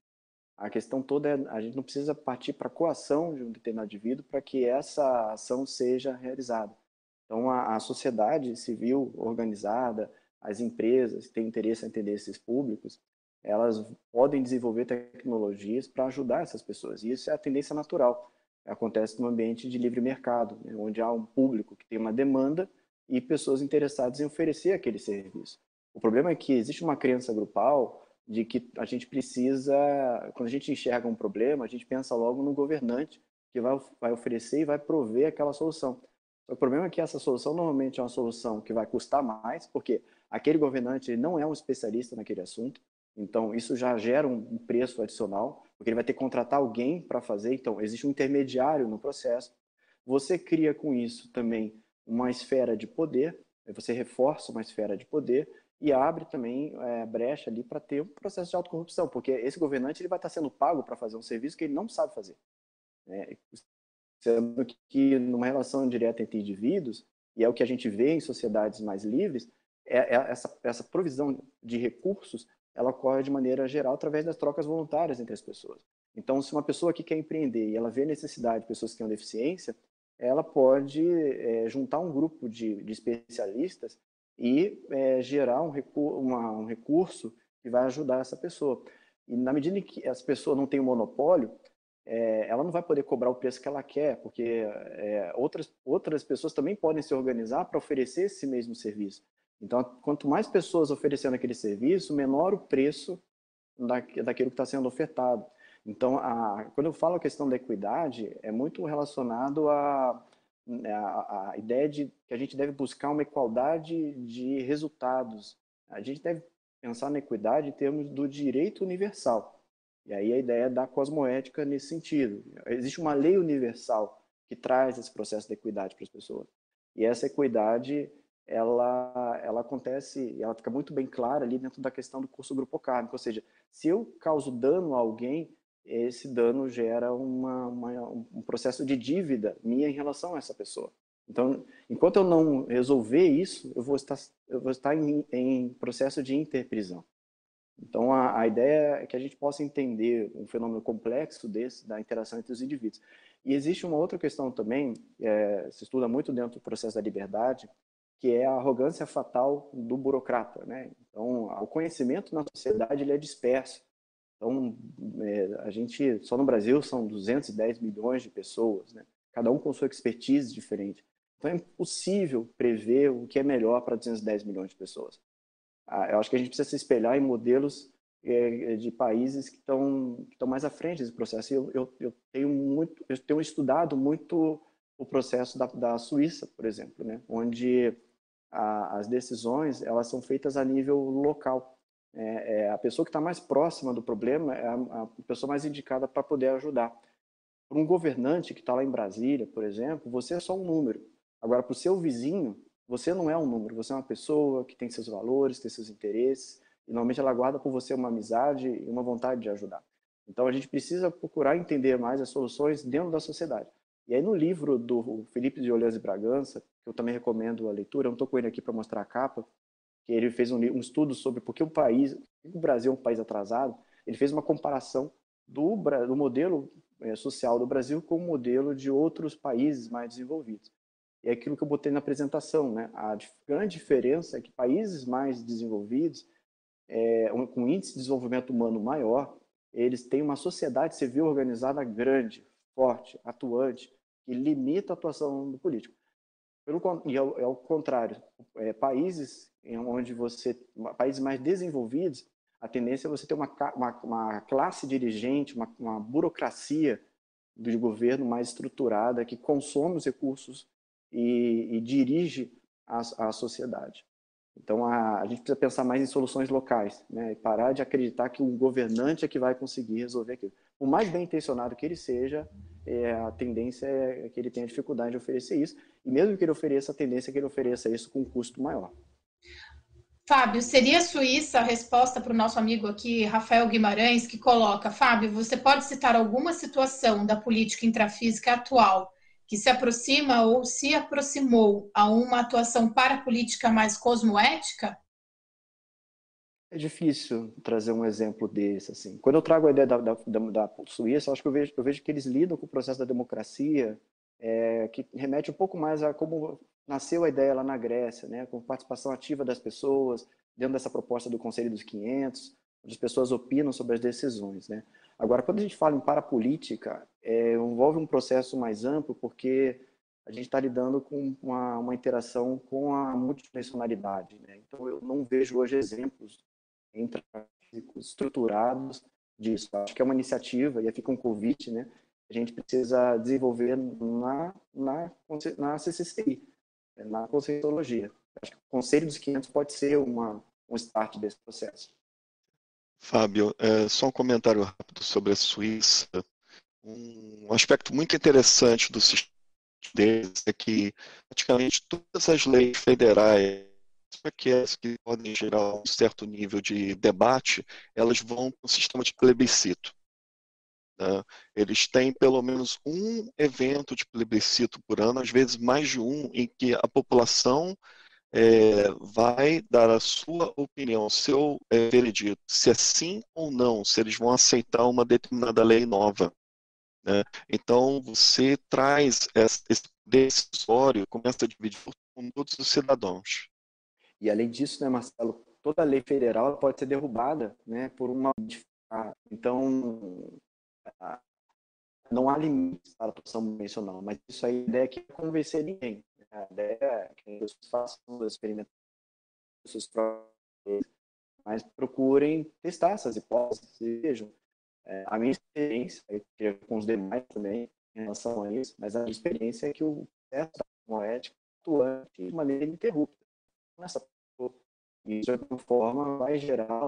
A questão toda é a gente não precisa partir para a coação de um determinado indivíduo para que essa ação seja realizada. Então, a, a sociedade civil organizada, as empresas que têm interesse em entender esses públicos, elas podem desenvolver tecnologias para ajudar essas pessoas. E isso é a tendência natural acontece no ambiente de livre mercado, né, onde há um público que tem uma demanda e pessoas interessadas em oferecer aquele serviço. O problema é que existe uma crença grupal de que a gente precisa, quando a gente enxerga um problema, a gente pensa logo no governante que vai, vai oferecer e vai prover aquela solução. O problema é que essa solução normalmente é uma solução que vai custar mais, porque aquele governante não é um especialista naquele assunto, então isso já gera um preço adicional porque ele vai ter que contratar alguém para fazer. Então, existe um intermediário no processo. Você cria com isso também uma esfera de poder, você reforça uma esfera de poder e abre também é, brecha ali para ter um processo de autocorrupção, porque esse governante ele vai estar sendo pago para fazer um serviço que ele não sabe fazer. Né? Sendo que numa relação direta entre indivíduos, e é o que a gente vê em sociedades mais livres, essa, essa provisão de recursos ela ocorre de maneira geral através das trocas voluntárias entre as pessoas. Então, se uma pessoa que quer empreender e ela vê necessidade de pessoas que têm deficiência, ela pode é, juntar um grupo de, de especialistas e é, gerar um, uma, um recurso que vai ajudar essa pessoa. E na medida em que essa pessoa não tem um monopólio, é, ela não vai poder cobrar o preço que ela quer, porque é, outras, outras pessoas também podem se organizar para oferecer esse mesmo serviço. Então, quanto mais pessoas oferecendo aquele serviço, menor o preço da, daquilo que está sendo ofertado. Então, a, quando eu falo a questão da equidade, é muito relacionado a, a, a ideia de que a gente deve buscar uma igualdade de resultados. A gente deve pensar na equidade em termos do direito universal. E aí a ideia da cosmoética nesse sentido. Existe uma lei universal que traz esse processo de equidade para as pessoas. E essa equidade, ela, ela acontece, ela fica muito bem clara ali dentro da questão do curso grupo kármico. Ou seja, se eu causo dano a alguém, esse dano gera uma, uma, um processo de dívida minha em relação a essa pessoa. Então, enquanto eu não resolver isso, eu vou estar, eu vou estar em, em processo de interprisão. Então, a, a, ideia é que a gente possa entender um fenômeno complexo desse, da interação entre os indivíduos. E existe uma outra questão também, é, se estuda muito dentro do processo da liberdade, que é a arrogância fatal do burocrata. Né? Então, o conhecimento na sociedade ele é disperso. Então, é, a gente, só no Brasil, são 210 milhões de pessoas, né? cada um com sua expertise diferente. Então, é impossível prever o que é melhor para 210 milhões de pessoas. Ah, eu acho que a gente precisa se espelhar em modelos é, de países que estão que mais à frente desse processo. Eu, eu, eu, tenho muito, eu tenho estudado muito o processo da, da Suíça, por exemplo, né, onde a, as decisões elas são feitas a nível local. É, é a pessoa que está mais próxima do problema é a, a pessoa mais indicada para poder ajudar. Para um governante que está lá em Brasília, por exemplo, você é só um número. Agora, para o seu vizinho, você não é um número, você é uma pessoa que tem seus valores, tem seus interesses, e normalmente ela guarda por você uma amizade e uma vontade de ajudar. Então a gente precisa procurar entender mais as soluções dentro da sociedade. E aí no livro do Felipe de Olhãs e Bragança, que eu também recomendo a leitura, eu não estou com ele aqui para mostrar a capa, que ele fez um, um, estudo sobre por que o país, o Brasil é um país atrasado, ele fez uma comparação do, do modelo é, social do Brasil com o modelo de outros países mais desenvolvidos é aquilo que eu botei na apresentação, né? A grande diferença é que países mais desenvolvidos, é, com índice de desenvolvimento humano maior, eles têm uma sociedade civil organizada grande, forte, atuante, que limita a atuação do político. Pelo, e ao, ao contrário, é, países onde você, países mais desenvolvidos, a tendência é você ter uma, uma, uma classe dirigente, uma, uma burocracia do governo mais estruturada que consome os recursos e, e dirige a, a, sociedade. Então, a, a, gente precisa pensar mais em soluções locais, né? e parar de acreditar que o governante é que vai conseguir resolver aquilo. O mais bem intencionado que ele seja, é, a tendência é que ele tenha dificuldade de oferecer isso, e mesmo que ele ofereça, a tendência é que ele ofereça isso com um custo maior. Fábio, seria Suíça a resposta para o nosso amigo aqui, Rafael Guimarães, que coloca: Fábio, você pode citar alguma situação da política intrafísica atual que se aproxima ou se aproximou a uma atuação parapolítica mais cosmoética? É difícil trazer um exemplo desse. Assim. Quando eu trago a ideia da, da, da Suíça, acho que eu vejo, eu vejo que eles lidam com o processo da democracia, é, que remete um pouco mais a como nasceu a ideia lá na Grécia, né, com participação ativa das pessoas, dentro dessa proposta do Conselho dos 500, onde as pessoas opinam sobre as decisões. Né. Agora, quando a gente fala em parapolítica, é, envolve um processo mais amplo, porque a gente está lidando com uma, uma, interação com a multidimensionalidade. Né? Então, eu não vejo hoje exemplos estruturados disso. Acho que é uma iniciativa, e fica um convite, né? a gente precisa desenvolver na, na, na CCCI, na Conscienciologia. Acho que o Conselho dos 500 pode ser uma, um start desse processo. Fábio, é, só um comentário rápido sobre a Suíça. Um aspecto muito interessante do sistema deles é que praticamente todas as leis federais, aquelas que podem gerar um certo nível de debate, elas vão para um sistema de plebiscito. Né? Eles têm pelo menos um evento de plebiscito por ano, às vezes mais de um, em que a população é, vai dar a sua opinião, seu é, veredito, se é sim ou não, se eles vão aceitar uma determinada lei nova. Né? Então, você traz esse decisório, começa a dividir com todos os cidadãos. E além disso, né, Marcelo, toda lei federal pode ser derrubada né, por uma. Então, não há limites para a atuação mencional, mas isso aí a ideia é convencer ninguém. A ideia é que as pessoas façam os experimentos mas procurem testar essas hipóteses vejam. É, a minha experiência, com os demais também, em relação a isso, mas a minha experiência é que o processo da moética atuante de maneira ininterrupta. Nessa e de alguma forma vai gerar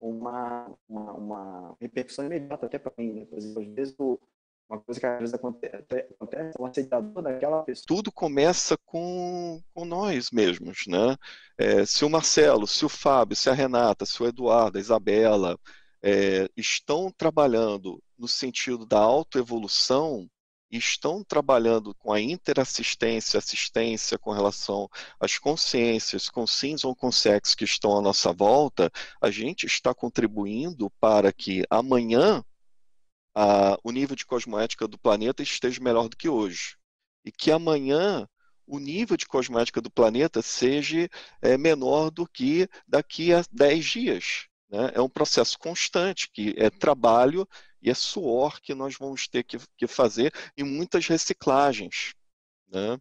uma, uma, uma repercussão imediata até para mim. Né? Por exemplo, às vezes uma coisa que às vezes acontece, acontece o assediador daquela pessoa. Tudo começa com, com nós mesmos, né? É, se o Marcelo, se o Fábio, se a Renata, se o Eduardo, a Isabela é, estão trabalhando no sentido da autoevolução, estão trabalhando com a interassistência, assistência com relação às consciências, com sims ou com sex que estão à nossa volta, a gente está contribuindo para que amanhã a, o nível de cosmoética do planeta esteja melhor do que hoje. E que amanhã o nível de cosmoética do planeta seja é, menor do que daqui a 10 dias. Né? É um processo constante, que é trabalho e é suor que nós vamos ter que, que fazer e muitas reciclagens. Né?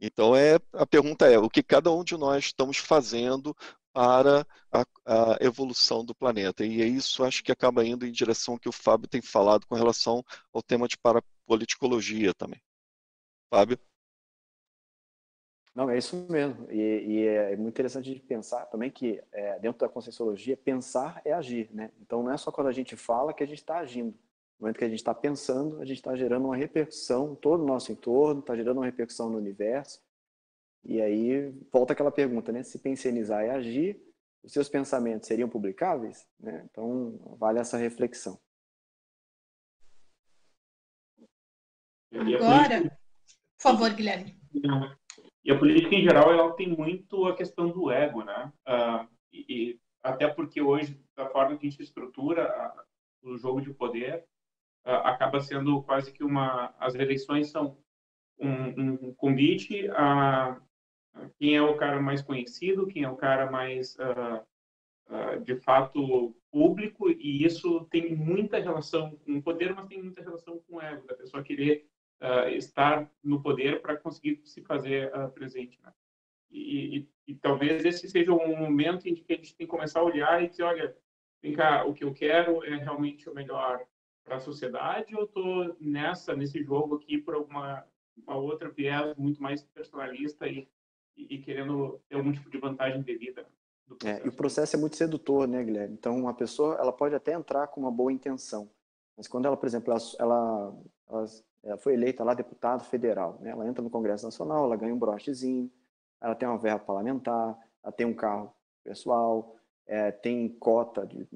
Então, é, a pergunta é: o que cada um de nós estamos fazendo para a, a, evolução do planeta. E é isso acho que acaba indo em direção ao que o Fábio tem falado com relação ao tema de parapoliticologia também. Fábio? Não, é isso mesmo. E, e é muito interessante de pensar também que é, dentro da conscienciologia, pensar é agir. Né? Então não é só quando a gente fala que a gente está agindo. No momento que a gente está pensando, a gente está gerando uma repercussão em todo o nosso entorno, está gerando uma repercussão no universo. E aí volta aquela pergunta, né? Se pensionizar é agir, os seus pensamentos seriam publicáveis? Né? Então, vale essa reflexão. Agora, por favor, Guilherme. E a política, em geral, ela tem muito a questão do ego, né? Uh, e, e, até porque hoje, da forma que a gente estrutura a, o jogo de poder, uh, acaba sendo quase que uma... As eleições são um, um convite a quem é o cara mais conhecido, quem é o cara mais, uh, de fato, público, e isso tem muita relação com o poder, mas tem muita relação com o ego, da pessoa querer uh, estar no poder para conseguir se fazer presente. Né? E, e, e, talvez esse seja um momento em que a gente tem que começar a olhar e dizer, olha, vem cá, o que eu quero é realmente o melhor para a sociedade ou estou nessa, nesse jogo aqui por alguma uma outra viés muito mais personalista e e, querendo ter algum tipo de vantagem devida. É, e o processo é muito sedutor, né, Guilherme? Então, uma pessoa ela pode até entrar com uma boa intenção, mas quando ela, por exemplo, ela, ela, ela, ela foi eleita lá deputada federal, né? ela entra no Congresso Nacional, ela ganha um brochezinho, ela tem uma verba parlamentar, ela tem um carro pessoal, é, tem cota de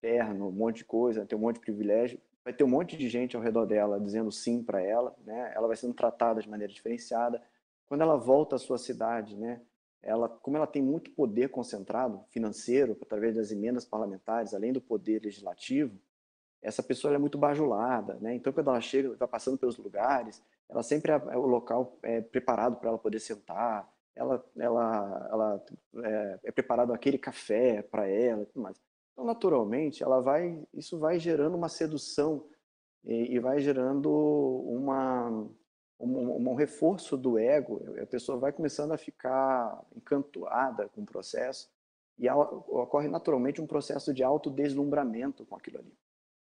terno, um monte de coisa, tem um monte de privilégio, vai ter um monte de gente ao redor dela dizendo sim para ela, né? ela vai sendo tratada de maneira diferenciada, quando ela volta à sua cidade, né, ela, como ela tem muito poder concentrado financeiro através das emendas parlamentares, além do poder legislativo, essa pessoa é muito bajulada, né? Então quando ela chega, vai passando pelos lugares, ela sempre é, é o local é preparado para ela poder sentar, ela, ela, ela é, é preparado aquele café para ela, tudo mais. Então naturalmente ela vai, isso vai gerando uma sedução e, e vai gerando uma um, um, reforço do ego, a pessoa vai começando a ficar encantoada com o processo e ocorre naturalmente um processo de autodeslumbramento com aquilo ali.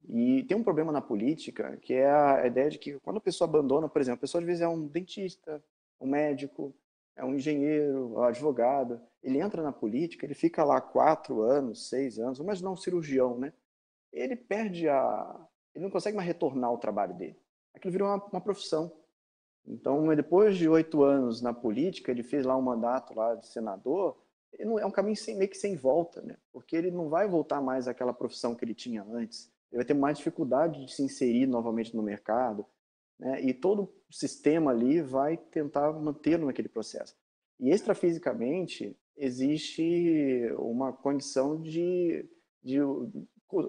E tem um problema na política, que é a ideia de que quando a pessoa abandona, por exemplo, a pessoa às vezes é um dentista, um médico, é um engenheiro, um advogado, ele entra na política, ele fica lá quatro anos, seis anos, mas não um cirurgião, né? Ele perde a... ele não consegue mais retornar ao trabalho dele. Aquilo virou uma, uma profissão. Então, depois de oito anos na política, ele fez lá um mandato lá de senador, não, é um caminho sem, meio que sem volta, né? Porque ele não vai voltar mais àquela profissão que ele tinha antes. Ele vai ter mais dificuldade de se inserir novamente no mercado, né? E todo o sistema ali vai tentar mantê-lo naquele processo. E extrafisicamente existe uma condição de, de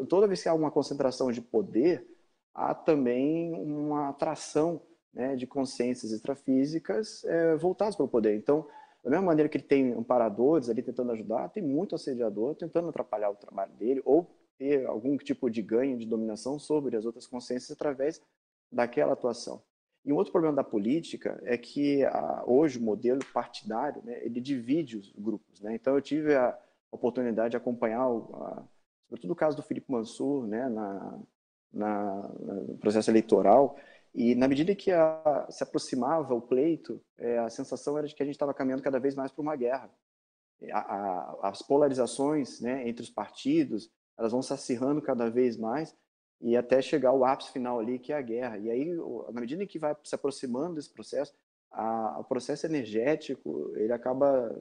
toda vez que há uma concentração de poder, há também uma atração né, de consciências extrafísicas é, voltadas para o poder. Então, da mesma maneira que ele tem amparadores ali tentando ajudar, tem muito assediador tentando atrapalhar o trabalho dele ou ter algum tipo de ganho de dominação sobre as outras consciências através daquela atuação. E um outro problema da política é que a, hoje o modelo partidário, né, ele divide os grupos. Né? Então eu tive a oportunidade de acompanhar, o, a, sobretudo o caso do Felipe Mansur, né, na, na, no processo eleitoral, e na medida que a, se aproximava o pleito, é, a sensação era de que a gente estava caminhando cada vez mais para uma guerra. A, a, as polarizações né, entre os partidos, elas vão se acirrando cada vez mais, e até chegar ao ápice final ali, que é a guerra. E aí, na medida em que vai se aproximando desse processo, a, o processo energético, ele acaba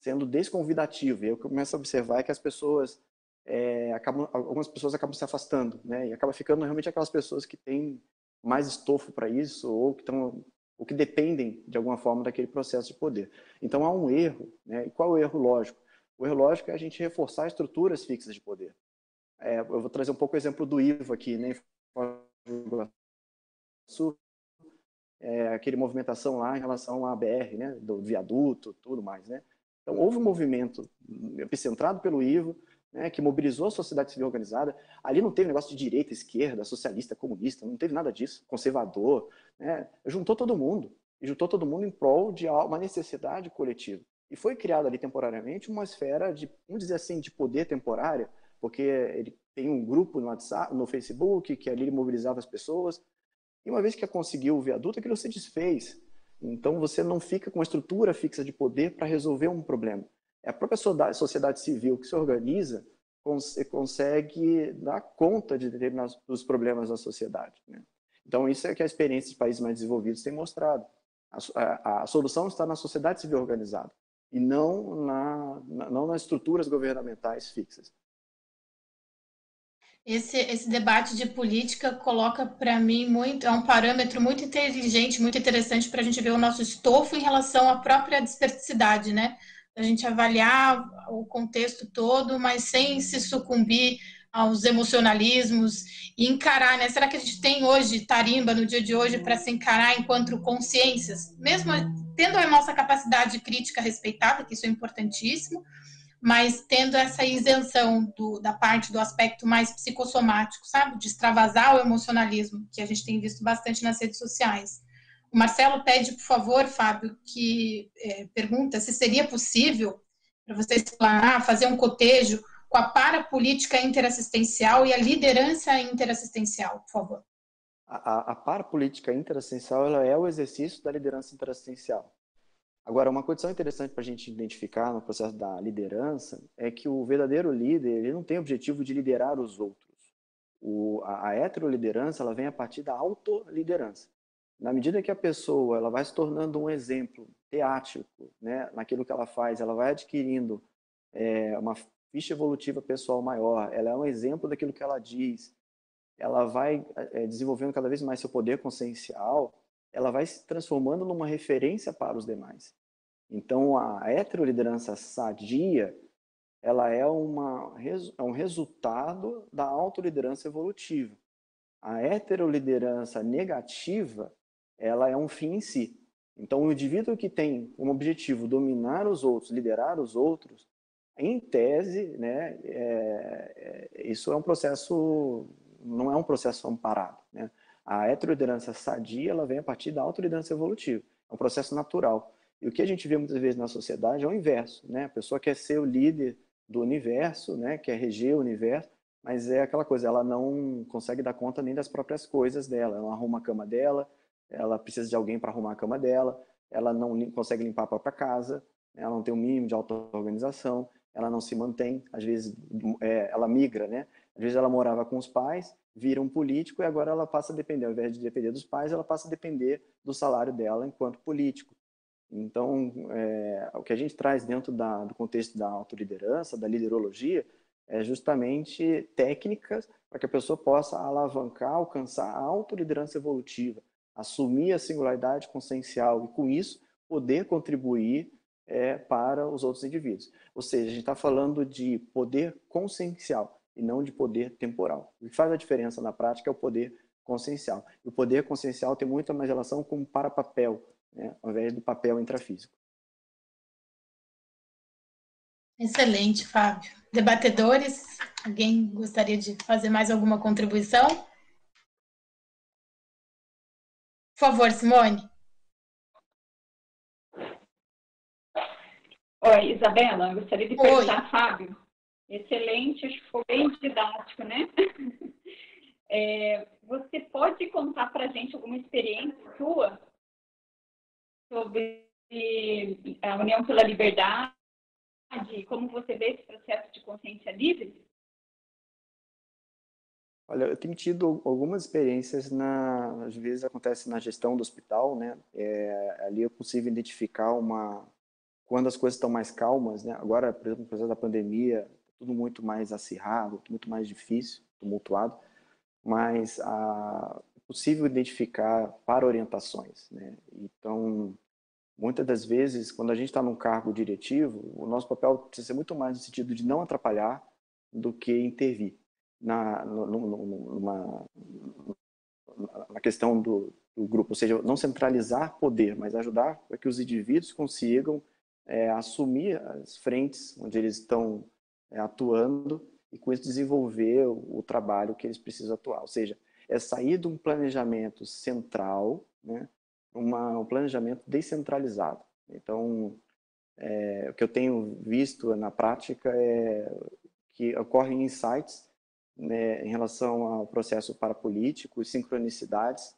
sendo desconvidativo. E eu começo a observar que as pessoas, é, acabam, algumas pessoas acabam se afastando, né? E acaba ficando realmente aquelas pessoas que têm mais estofo para isso ou que estão ou que dependem de alguma forma daquele processo de poder. Então há um erro, né? E qual é o erro lógico? O erro lógico é a gente reforçar estruturas fixas de poder. É, eu vou trazer um pouco o exemplo do Ivo aqui, né? É, aquele movimentação lá em relação à BR, né? Do viaduto, tudo mais, né? Então houve um movimento epicentrado pelo Ivo, né, que mobilizou a sociedade civil organizada. Ali não teve negócio de direita, esquerda, socialista, comunista, não teve nada disso, conservador. Né? Juntou todo mundo, e juntou todo mundo em prol de uma necessidade coletiva. E foi criada ali temporariamente uma esfera de, vamos dizer assim, de poder temporária, porque ele tem um grupo no WhatsApp, no Facebook, que ali mobilizava as pessoas. E uma vez que conseguiu o viaduto, aquilo se desfez. Então você não fica com uma estrutura fixa de poder para resolver um problema. É a própria sociedade civil que se organiza consegue dar conta de determinados dos problemas da sociedade. Né? Então isso é que a experiência de países mais desenvolvidos tem mostrado. A, a, a solução está na sociedade civil organizada e não, na, não nas estruturas governamentais fixas. Esse, esse debate de política coloca para mim muito, é um parâmetro muito inteligente, muito interessante para a gente ver o nosso estofo em relação à própria dispersidade, né? A gente avaliar o contexto todo, mas sem se sucumbir aos emocionalismos e encarar, né? Será que a gente tem hoje tarimba no dia de hoje para se encarar enquanto consciências, mesmo tendo a nossa capacidade crítica respeitada, que isso é importantíssimo, mas tendo essa isenção do, da parte do aspecto mais psicossomático, sabe? De extravasar o emocionalismo, que a gente tem visto bastante nas redes sociais. O Marcelo pede, por favor, Fábio, que é, pergunta se seria possível para você explanar, fazer um cotejo com a parapolítica interassistencial e a liderança interassistencial, por favor. A, a parapolítica interassistencial ela é o exercício da liderança interassistencial. Agora, uma condição interessante para a gente identificar no processo da liderança é que o verdadeiro líder ele não tem o objetivo de liderar os outros. O, a, a heteroliderança ela vem a partir da autoliderança. Na medida que a pessoa ela vai se tornando um exemplo teático né, naquilo que ela faz, ela vai adquirindo é, uma ficha evolutiva pessoal maior, ela é um exemplo daquilo que ela diz, ela vai é, desenvolvendo cada vez mais seu poder consciencial, ela vai se transformando numa referência para os demais. Então, a heteroliderança sadia, ela é, uma, é um resultado da autoliderança evolutiva. A heteroliderança negativa, ela é um fim em si. Então, o indivíduo que tem como objetivo dominar os outros, liderar os outros, em tese, né, é, é, isso é um processo, não é um processo amparado. Né? A heteroliderança sadia, ela vem a partir da autoliderança evolutiva. É um processo natural. E o que a gente vê muitas vezes na sociedade é o inverso, né? A pessoa quer ser o líder do universo, né? Quer reger o universo, mas é aquela coisa, ela não consegue dar conta nem das próprias coisas dela. Ela não arruma a cama dela, ela precisa de alguém para arrumar a cama dela, ela não consegue limpar a própria casa, ela não tem um mínimo de auto-organização, ela não se mantém, às vezes é, ela migra, né? Às vezes ela morava com os pais, vira um político e agora ela passa a depender, ao invés de depender dos pais, ela passa a depender do salário dela enquanto político. Então, é, o que a gente traz dentro da, do contexto da autoliderança, da liderologia, é justamente técnicas para que a pessoa possa alavancar, alcançar a autoliderança evolutiva, assumir a singularidade consciencial e, com isso, poder contribuir é, para os outros indivíduos. Ou seja, a gente está falando de poder consciencial e não de poder temporal. O que faz a diferença na prática é o poder consciencial. E o poder consciencial tem muito mais relação com para-papel, né, ao invés do papel intrafísico. Excelente, Fábio. Debatedores, alguém gostaria de fazer mais alguma contribuição? Por favor, Simone. Oi, Isabela, eu gostaria de perguntar, Fábio. Excelente, acho que foi bem didático, né? [laughs] É, você pode contar para a gente alguma experiência sua sobre a União pela Liberdade, como você vê esse processo de consciência livre? Olha, eu tenho tido algumas experiências, na, às vezes acontece na gestão do hospital, né? É, ali é possível identificar uma quando as coisas estão mais calmas, né? Agora, por exemplo, apesar da pandemia, tudo muito mais acirrado, muito mais difícil, tumultuado, mas a, possível identificar para orientações, né? Então, muitas das vezes, quando a gente está num cargo diretivo, o nosso papel precisa ser muito mais no sentido de não atrapalhar do que intervir na, numa, na questão do, do, grupo, ou seja, não centralizar poder, mas ajudar para que os indivíduos consigam é, assumir as frentes onde eles estão é, atuando e com isso desenvolver o, o, trabalho que eles precisam atuar. Ou seja, é sair de um planejamento central, né, uma, um planejamento descentralizado. Então, é, o que eu tenho visto na prática é que ocorrem insights né, em relação ao processo parapolítico sincronicidades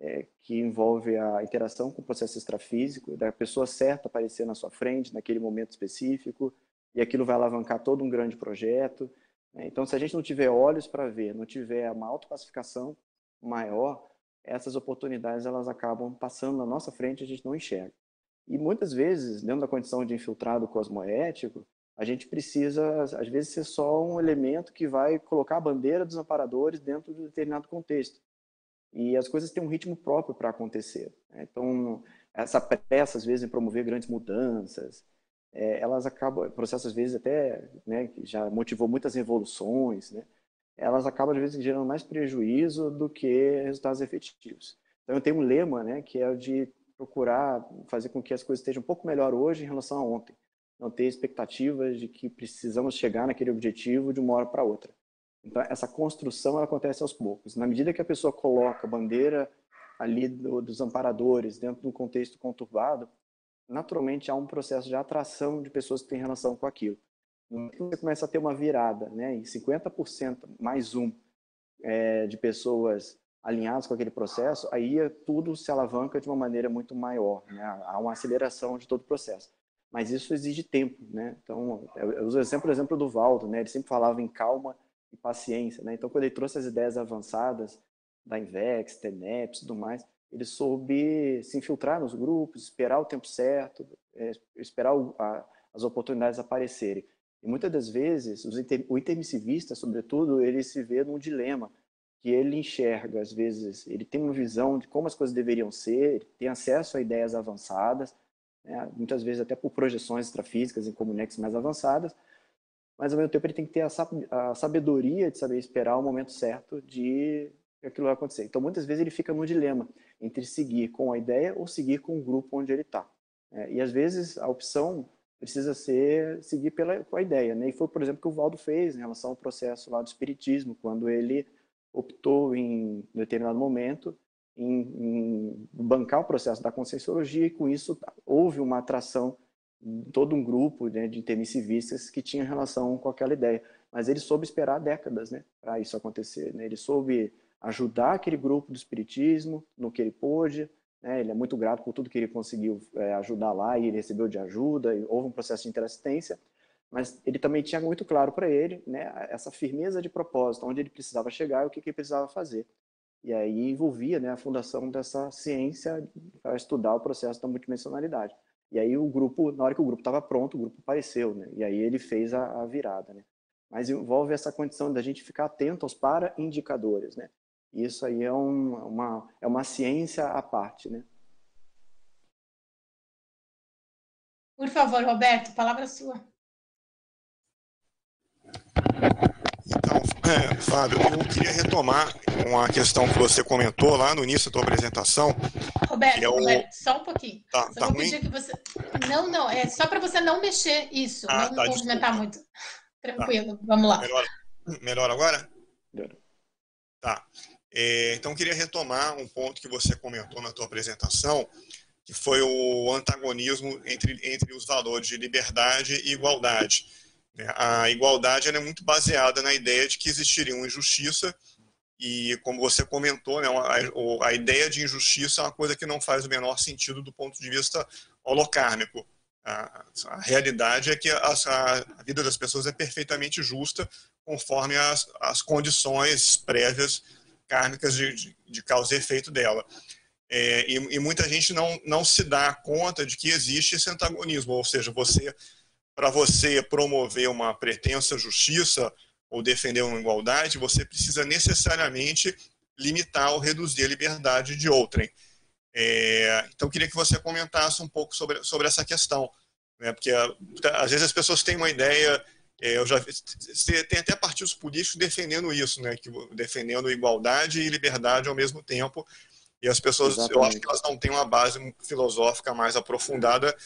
é, que envolve a interação com o processo extrafísico, da pessoa certa aparecer na sua frente naquele momento específico, e aquilo vai alavancar todo um grande projeto. Né? Então, se a gente não tiver olhos para ver, não tiver uma autopacificação maior, essas oportunidades elas acabam passando na nossa frente a gente não enxerga. E muitas vezes, dentro da condição de infiltrado cosmoético, a gente precisa, às vezes, ser só um elemento que vai colocar a bandeira dos amparadores dentro de um determinado contexto. E as coisas têm um ritmo próprio para acontecer. Né? Então, essa pressa, às vezes, em promover grandes mudanças, é, elas acabam, processo às vezes até, né, que já motivou muitas revoluções, né, elas acabam às vezes gerando mais prejuízo do que resultados efetivos. Então eu tenho um lema, né, que é o de procurar fazer com que as coisas estejam um pouco melhor hoje em relação a ontem não ter expectativas de que precisamos chegar naquele objetivo de uma hora para outra. Então, essa construção acontece aos poucos. Na medida que a pessoa coloca a bandeira ali do, dos amparadores dentro de um contexto conturbado, naturalmente há um processo de atração de pessoas que têm relação com aquilo. Você começa a ter uma virada, né, em 50% mais um é, de pessoas alinhadas com aquele processo, aí tudo se alavanca de uma maneira muito maior. Né? Há uma aceleração de todo o processo mas isso exige tempo, né? Então, eu uso exemplo, o exemplo do Valdo, né? Ele sempre falava em calma e paciência, né? Então, quando ele trouxe as ideias avançadas da Invex, TENEPS e tudo mais, ele soube se infiltrar nos grupos, esperar o tempo certo, é, esperar as oportunidades aparecerem. E muitas das vezes, o intermissivista, sobretudo, ele se vê num dilema que ele enxerga, às vezes, ele tem uma visão de como as coisas deveriam ser, tem acesso a ideias avançadas, né? muitas vezes até por projeções extrafísicas em comunex mais avançadas, mas ao mesmo tempo ele tem que ter a sabedoria de saber esperar o momento certo de aquilo acontecer. Então muitas vezes ele fica no dilema entre seguir com a ideia ou seguir com o grupo onde ele está. É, e às vezes a opção precisa ser seguir pela com a ideia, né? E foi por exemplo que o Valdo fez em relação ao processo lá do espiritismo, quando ele optou em determinado momento em, em bancar o processo da conscienciologia e com isso houve uma atração de todo um grupo né, de intermissivistas que tinha relação com aquela ideia. Mas ele soube esperar décadas né, para isso acontecer. Né? Ele soube ajudar aquele grupo do espiritismo no que ele pôde. Né? Ele é muito grato por tudo que ele conseguiu é, ajudar lá e ele recebeu de ajuda. Houve um processo de interassistência. Mas ele também tinha muito claro para ele né, essa firmeza de propósito, onde ele precisava chegar e o que, que ele precisava fazer. E aí envolvia né, a fundação dessa ciência para estudar o processo da multidimensionalidade. E aí o grupo, na hora que o grupo estava pronto, o grupo apareceu, né? E aí ele fez a, a virada, né? Mas envolve essa condição da gente ficar atento aos para-indicadores, né? E isso aí é, um, uma, é uma ciência à parte, né? Por favor, Roberto, palavra sua. Então, é, Fábio, eu queria retomar uma questão que você comentou lá no início da tua apresentação. Roberto, é o... Roberto só um pouquinho. Tá, só tá vou ruim? pedir que você. Não, não, é só para você não mexer isso, Ah, não tá, movimentar desculpa. muito. Tranquilo, vamos lá. Melhor, melhor agora? Melhor. Tá. É, então, queria retomar um ponto que você comentou na tua apresentação, que foi o antagonismo entre, entre os valores de liberdade e igualdade. Né? A igualdade é muito baseada na ideia de que existiria uma injustiça e, como você comentou, né, a, a, ideia de injustiça é uma coisa que não faz o menor sentido do ponto de vista holocármico. A, a realidade é que a, a, vida das pessoas é perfeitamente justa conforme as, as condições prévias kármicas de, de, de causa e efeito dela. É, e, e, muita gente não, não se dá conta de que existe esse antagonismo, ou seja, você para você promover uma pretensa justiça ou defender uma igualdade, você precisa necessariamente limitar ou reduzir a liberdade de outrem. É, então, queria que você comentasse um pouco sobre, sobre essa questão, né? porque às vezes as pessoas têm uma ideia, é, eu já tem até partidos políticos defendendo isso, né? que, defendendo igualdade e liberdade ao mesmo tempo, e as pessoas, Exatamente. eu acho que elas não têm uma base filosófica mais aprofundada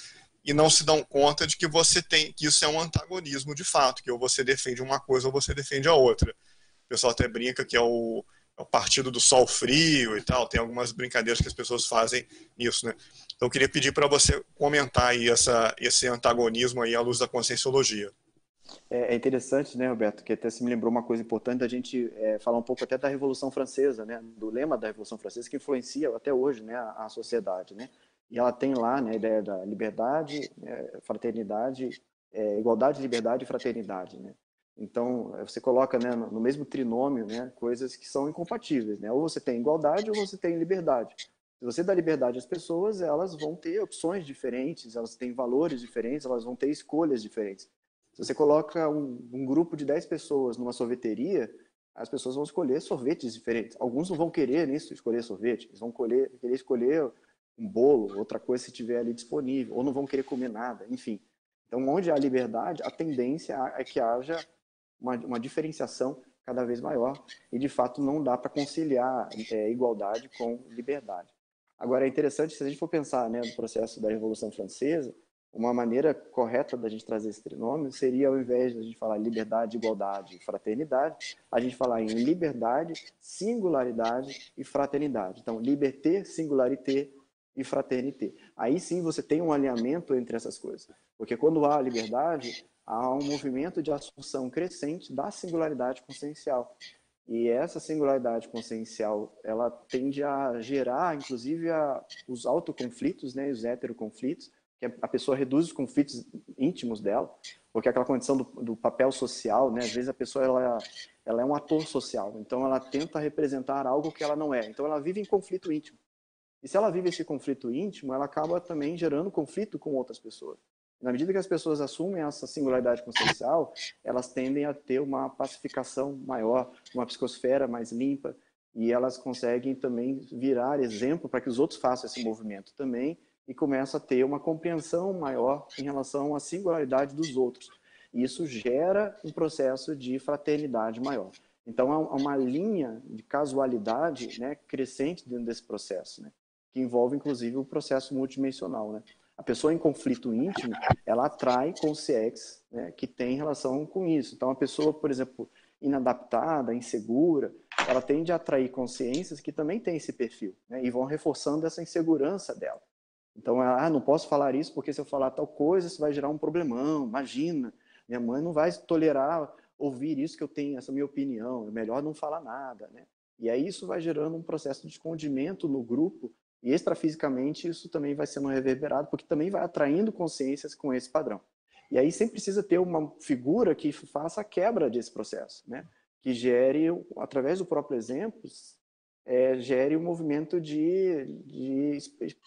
e não se dão conta de que você tem que isso é um antagonismo de fato, que ou você defende uma coisa ou você defende a outra. O pessoal até brinca que é o, é o partido do sol frio e tal, tem algumas brincadeiras que as pessoas fazem nisso, né? Então eu queria pedir para você comentar aí essa, esse antagonismo aí à luz da conscienciologia. É, é interessante, né, Roberto, que até se me lembrou uma coisa importante da gente é, falar um pouco até da Revolução Francesa, né, do lema da Revolução Francesa que influencia até hoje, né, a, a sociedade, né. E ela tem lá né, a ideia da liberdade, é, fraternidade, é, igualdade, liberdade e fraternidade. Né? Então, você coloca né, no mesmo trinômio né, coisas que são incompatíveis. Né? Ou você tem igualdade ou você tem liberdade. Se você dá liberdade às pessoas, elas vão ter opções diferentes, elas têm valores diferentes, elas vão ter escolhas diferentes. Se você coloca um, um grupo de 10 pessoas numa sorveteria, as pessoas vão escolher sorvetes diferentes. Alguns não vão querer nisso escolher sorvete, eles vão querer, querer escolher um bolo, outra coisa se tiver ali disponível, ou não vão querer comer nada, enfim. Então, onde há liberdade, a tendência é que haja uma, uma diferenciação cada vez maior e, de fato, não dá para conciliar é, igualdade com liberdade. Agora, é interessante, se a gente for pensar né, no processo da Revolução Francesa, uma maneira correta da gente trazer esse trinômio seria, ao invés de a gente falar liberdade, igualdade e fraternidade, a gente falar em liberdade, singularidade e fraternidade. Então, liberté, singularité, e fraternité. Aí sim você tem um alinhamento entre essas coisas. Porque quando há liberdade, há um movimento de assunção crescente da singularidade consciencial. E essa singularidade consciencial, ela tende a gerar, inclusive, a, os autoconflitos, né, os heteroconflitos, que a pessoa reduz os conflitos íntimos dela, porque aquela condição do, do papel social, né, às vezes a pessoa ela, ela é um ator social, então ela tenta representar algo que ela não é, então ela vive em conflito íntimo. E se ela vive esse conflito íntimo, ela acaba também gerando conflito com outras pessoas. Na medida que as pessoas assumem essa singularidade consciencial, elas tendem a ter uma pacificação maior, uma psicosfera mais limpa, e elas conseguem também virar exemplo para que os outros façam esse movimento também e começa a ter uma compreensão maior em relação à singularidade dos outros. E isso gera um processo de fraternidade maior. Então, há uma linha de casualidade né, crescente dentro desse processo. Né? que envolve inclusive o processo multidimensional, né? A pessoa em conflito íntimo, ela atrai consciências né, que tem relação com isso. Então, a pessoa, por exemplo, inadaptada, insegura, ela tende a atrair consciências que também têm esse perfil né, e vão reforçando essa insegurança dela. Então, ah, não posso falar isso porque se eu falar tal coisa, isso vai gerar um problemão. Imagina, minha mãe não vai tolerar ouvir isso que eu tenho, essa minha opinião. É melhor não falar nada, né? E aí isso vai gerando um processo de escondimento no grupo e extrafisicamente isso também vai sendo reverberado, porque também vai atraindo consciências com esse padrão. E aí sempre precisa ter uma figura que faça a quebra desse processo, né? que gere, através do próprio exemplo, é, gere um movimento de, de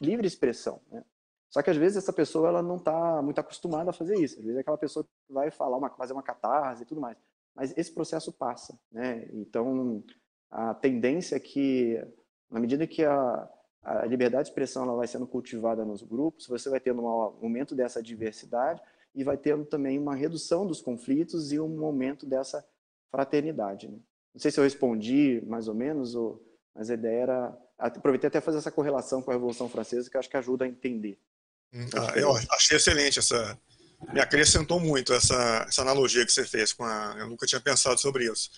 livre expressão. Né? Só que às vezes essa pessoa ela não está muito acostumada a fazer isso. Às vezes é aquela pessoa que vai falar uma, fazer uma catarse e tudo mais. Mas esse processo passa. Né? Então, a tendência é que, na medida que a, a liberdade de expressão ela vai sendo cultivada nos grupos, você vai tendo um aumento dessa diversidade e vai tendo também uma redução dos conflitos e um aumento dessa fraternidade. Né? Não sei se eu respondi mais ou menos, ou, mas a ideia era aproveitei até fazer essa correlação com a Revolução Francesa, que acho que ajuda a entender. Hum, ah, eu achei excelente essa. Me acrescentou muito essa, essa analogia que você fez com a. Eu nunca tinha pensado sobre isso,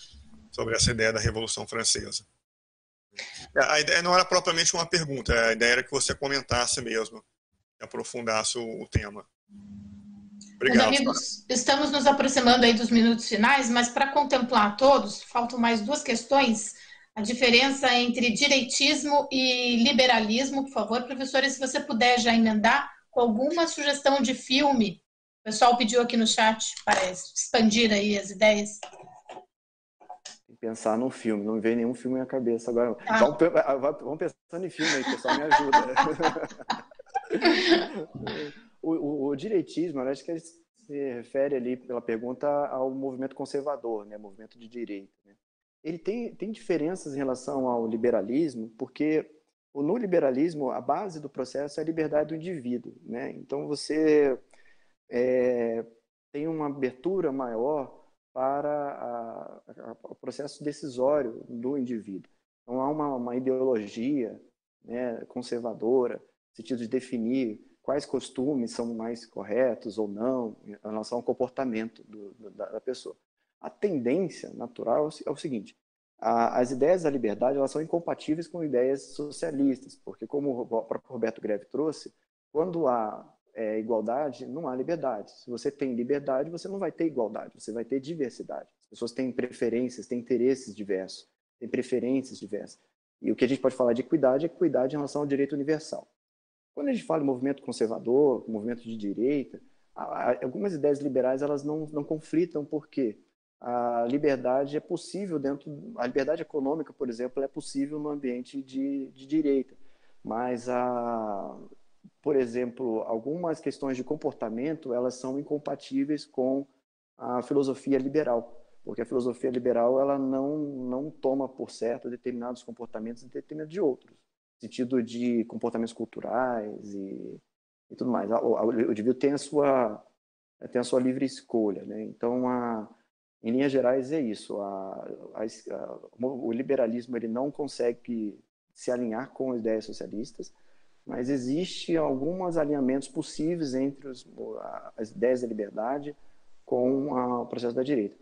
sobre essa ideia da Revolução Francesa. A ideia não era propriamente uma pergunta, a ideia era que você comentasse mesmo, aprofundasse o, tema. Obrigado. Meus amigos, estamos nos aproximando aí dos minutos finais, mas para contemplar todos, faltam mais duas questões. A diferença entre direitismo e liberalismo, por favor, professores, se você puder já emendar com alguma sugestão de filme. O pessoal pediu aqui no chat para expandir aí as ideias pensar num filme, não me veio nenhum filme na cabeça agora. Ah. Vamos, ah, vamos pensando em filme aí, pessoal, me ajuda. [laughs] o, o, o, direitismo, acho que ele se refere ali, pela pergunta, ao movimento conservador, né, movimento de direita. Ele tem, tem diferenças em relação ao liberalismo, porque no liberalismo, a base do processo é a liberdade do indivíduo. Né? Então, você é, tem uma abertura maior para o processo decisório do indivíduo. Não há uma, uma ideologia né, conservadora, no sentido de definir quais costumes são mais corretos ou não em relação ao comportamento do, do, da, pessoa. A tendência natural é o é seguinte: a, as ideias da liberdade elas são incompatíveis com ideias socialistas, porque como o próprio Roberto Greve trouxe, quando há é, igualdade, não há liberdade. Se você tem liberdade, você não vai ter igualdade, você vai ter diversidade. As pessoas têm preferências, têm interesses diversos, têm preferências diversas. E o que a gente pode falar de equidade é equidade em relação ao direito universal. Quando a gente fala de movimento conservador, movimento de direita, algumas ideias liberais elas não, não conflitam porque a liberdade é possível dentro a liberdade econômica por exemplo é possível no ambiente de, de direita mas a por exemplo, algumas questões de comportamento, elas são incompatíveis com a filosofia liberal, porque a filosofia liberal ela não não toma por certo determinados comportamentos e determinados de outros, no sentido de comportamentos culturais e, e tudo mais. O, o indivíduo tem a sua tem a sua livre escolha, né? Então, a, em linhas gerais é isso. A, a, o liberalismo ele não consegue se alinhar com as ideias socialistas mas existe alguns alinhamentos possíveis entre os, as ideias da liberdade com a, o processo da direita.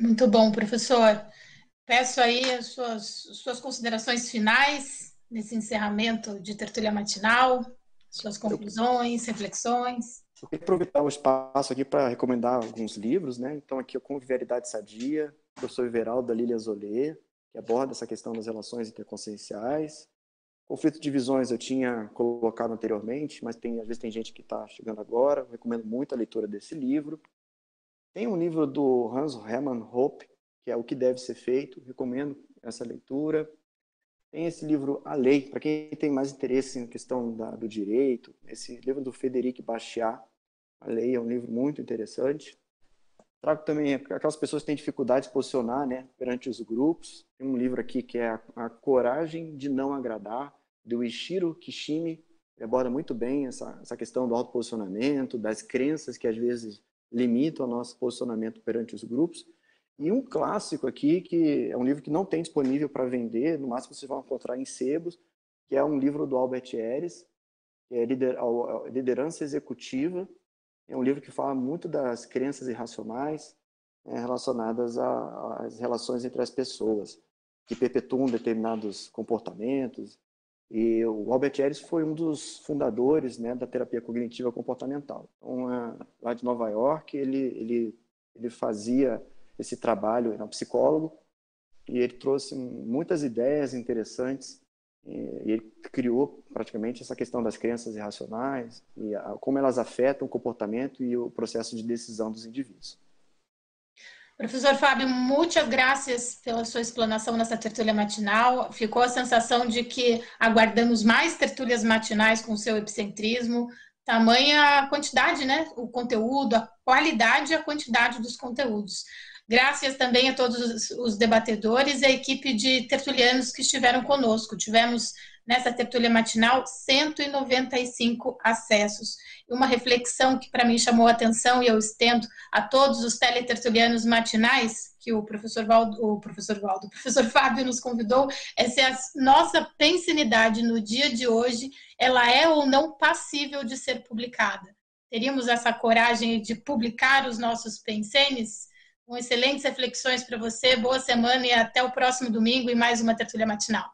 Muito bom, professor. Peço aí as suas, suas considerações finais nesse encerramento de tertúlia matinal, suas conclusões, reflexões. Eu queria aproveitar o espaço aqui para recomendar alguns livros, né? Então, aqui, o Convivialidade Sadia, professor Everaldo Lília Zolê, que aborda essa questão das relações interconscienciais. Conflito de visões eu tinha colocado anteriormente, mas tem, às vezes tem gente que está chegando agora. Recomendo muito a leitura desse livro. Tem um livro do Hans Hermann Hoppe, que é O que Deve Ser Feito. Recomendo essa leitura. Tem esse livro A Lei, para quem tem mais interesse em questão da, do direito. Esse livro do Frederic Bastiat. A Lei é um livro muito interessante. Trago também aquelas pessoas que têm dificuldade de se posicionar né, perante os grupos. Tem um livro aqui que é A, a Coragem de Não Agradar, do Ishiro Kishimi. Ele aborda muito bem essa, essa questão do autoposicionamento, das crenças que às vezes limitam o nosso posicionamento perante os grupos. E um clássico aqui, que é um livro que não tem disponível para vender, no máximo vocês vão encontrar em sebos, que é um livro do Albert Ehres, que é Liderança Executiva, é um livro que fala muito das crenças irracionais né, relacionadas às relações entre as pessoas, que perpetuam determinados comportamentos. E o Albert Ellis foi um dos fundadores né, da terapia cognitiva comportamental. Então, é, lá de Nova York, ele, ele, ele fazia esse trabalho, era um psicólogo, e ele trouxe muitas ideias interessantes e ele criou praticamente essa questão das crenças irracionais e a, como elas afetam o comportamento e o processo de decisão dos indivíduos. Professor Fábio, muitas graças pela sua explanação nessa tertúlia matinal. Ficou a sensação de que aguardamos mais tertúlias matinais com seu epicentrismo, tamanha a quantidade, né? O conteúdo, a qualidade e a quantidade dos conteúdos. Graças também a todos os debatedores e a equipe de tertulianos que estiveram conosco. Tivemos nessa tertúlia matinal 195 acessos. E uma reflexão que para mim chamou a atenção e eu estendo a todos os teletertulianos matinais que o professor Valdo, o professor Valdo, o professor [laughs] Fábio nos convidou, é se a nossa pensinidade no dia de hoje, ela é ou não passível de ser publicada. Teríamos essa coragem de publicar os nossos pensenes? Com excelentes reflexões para você. Boa semana e até o próximo domingo e mais uma tertúlia matinal.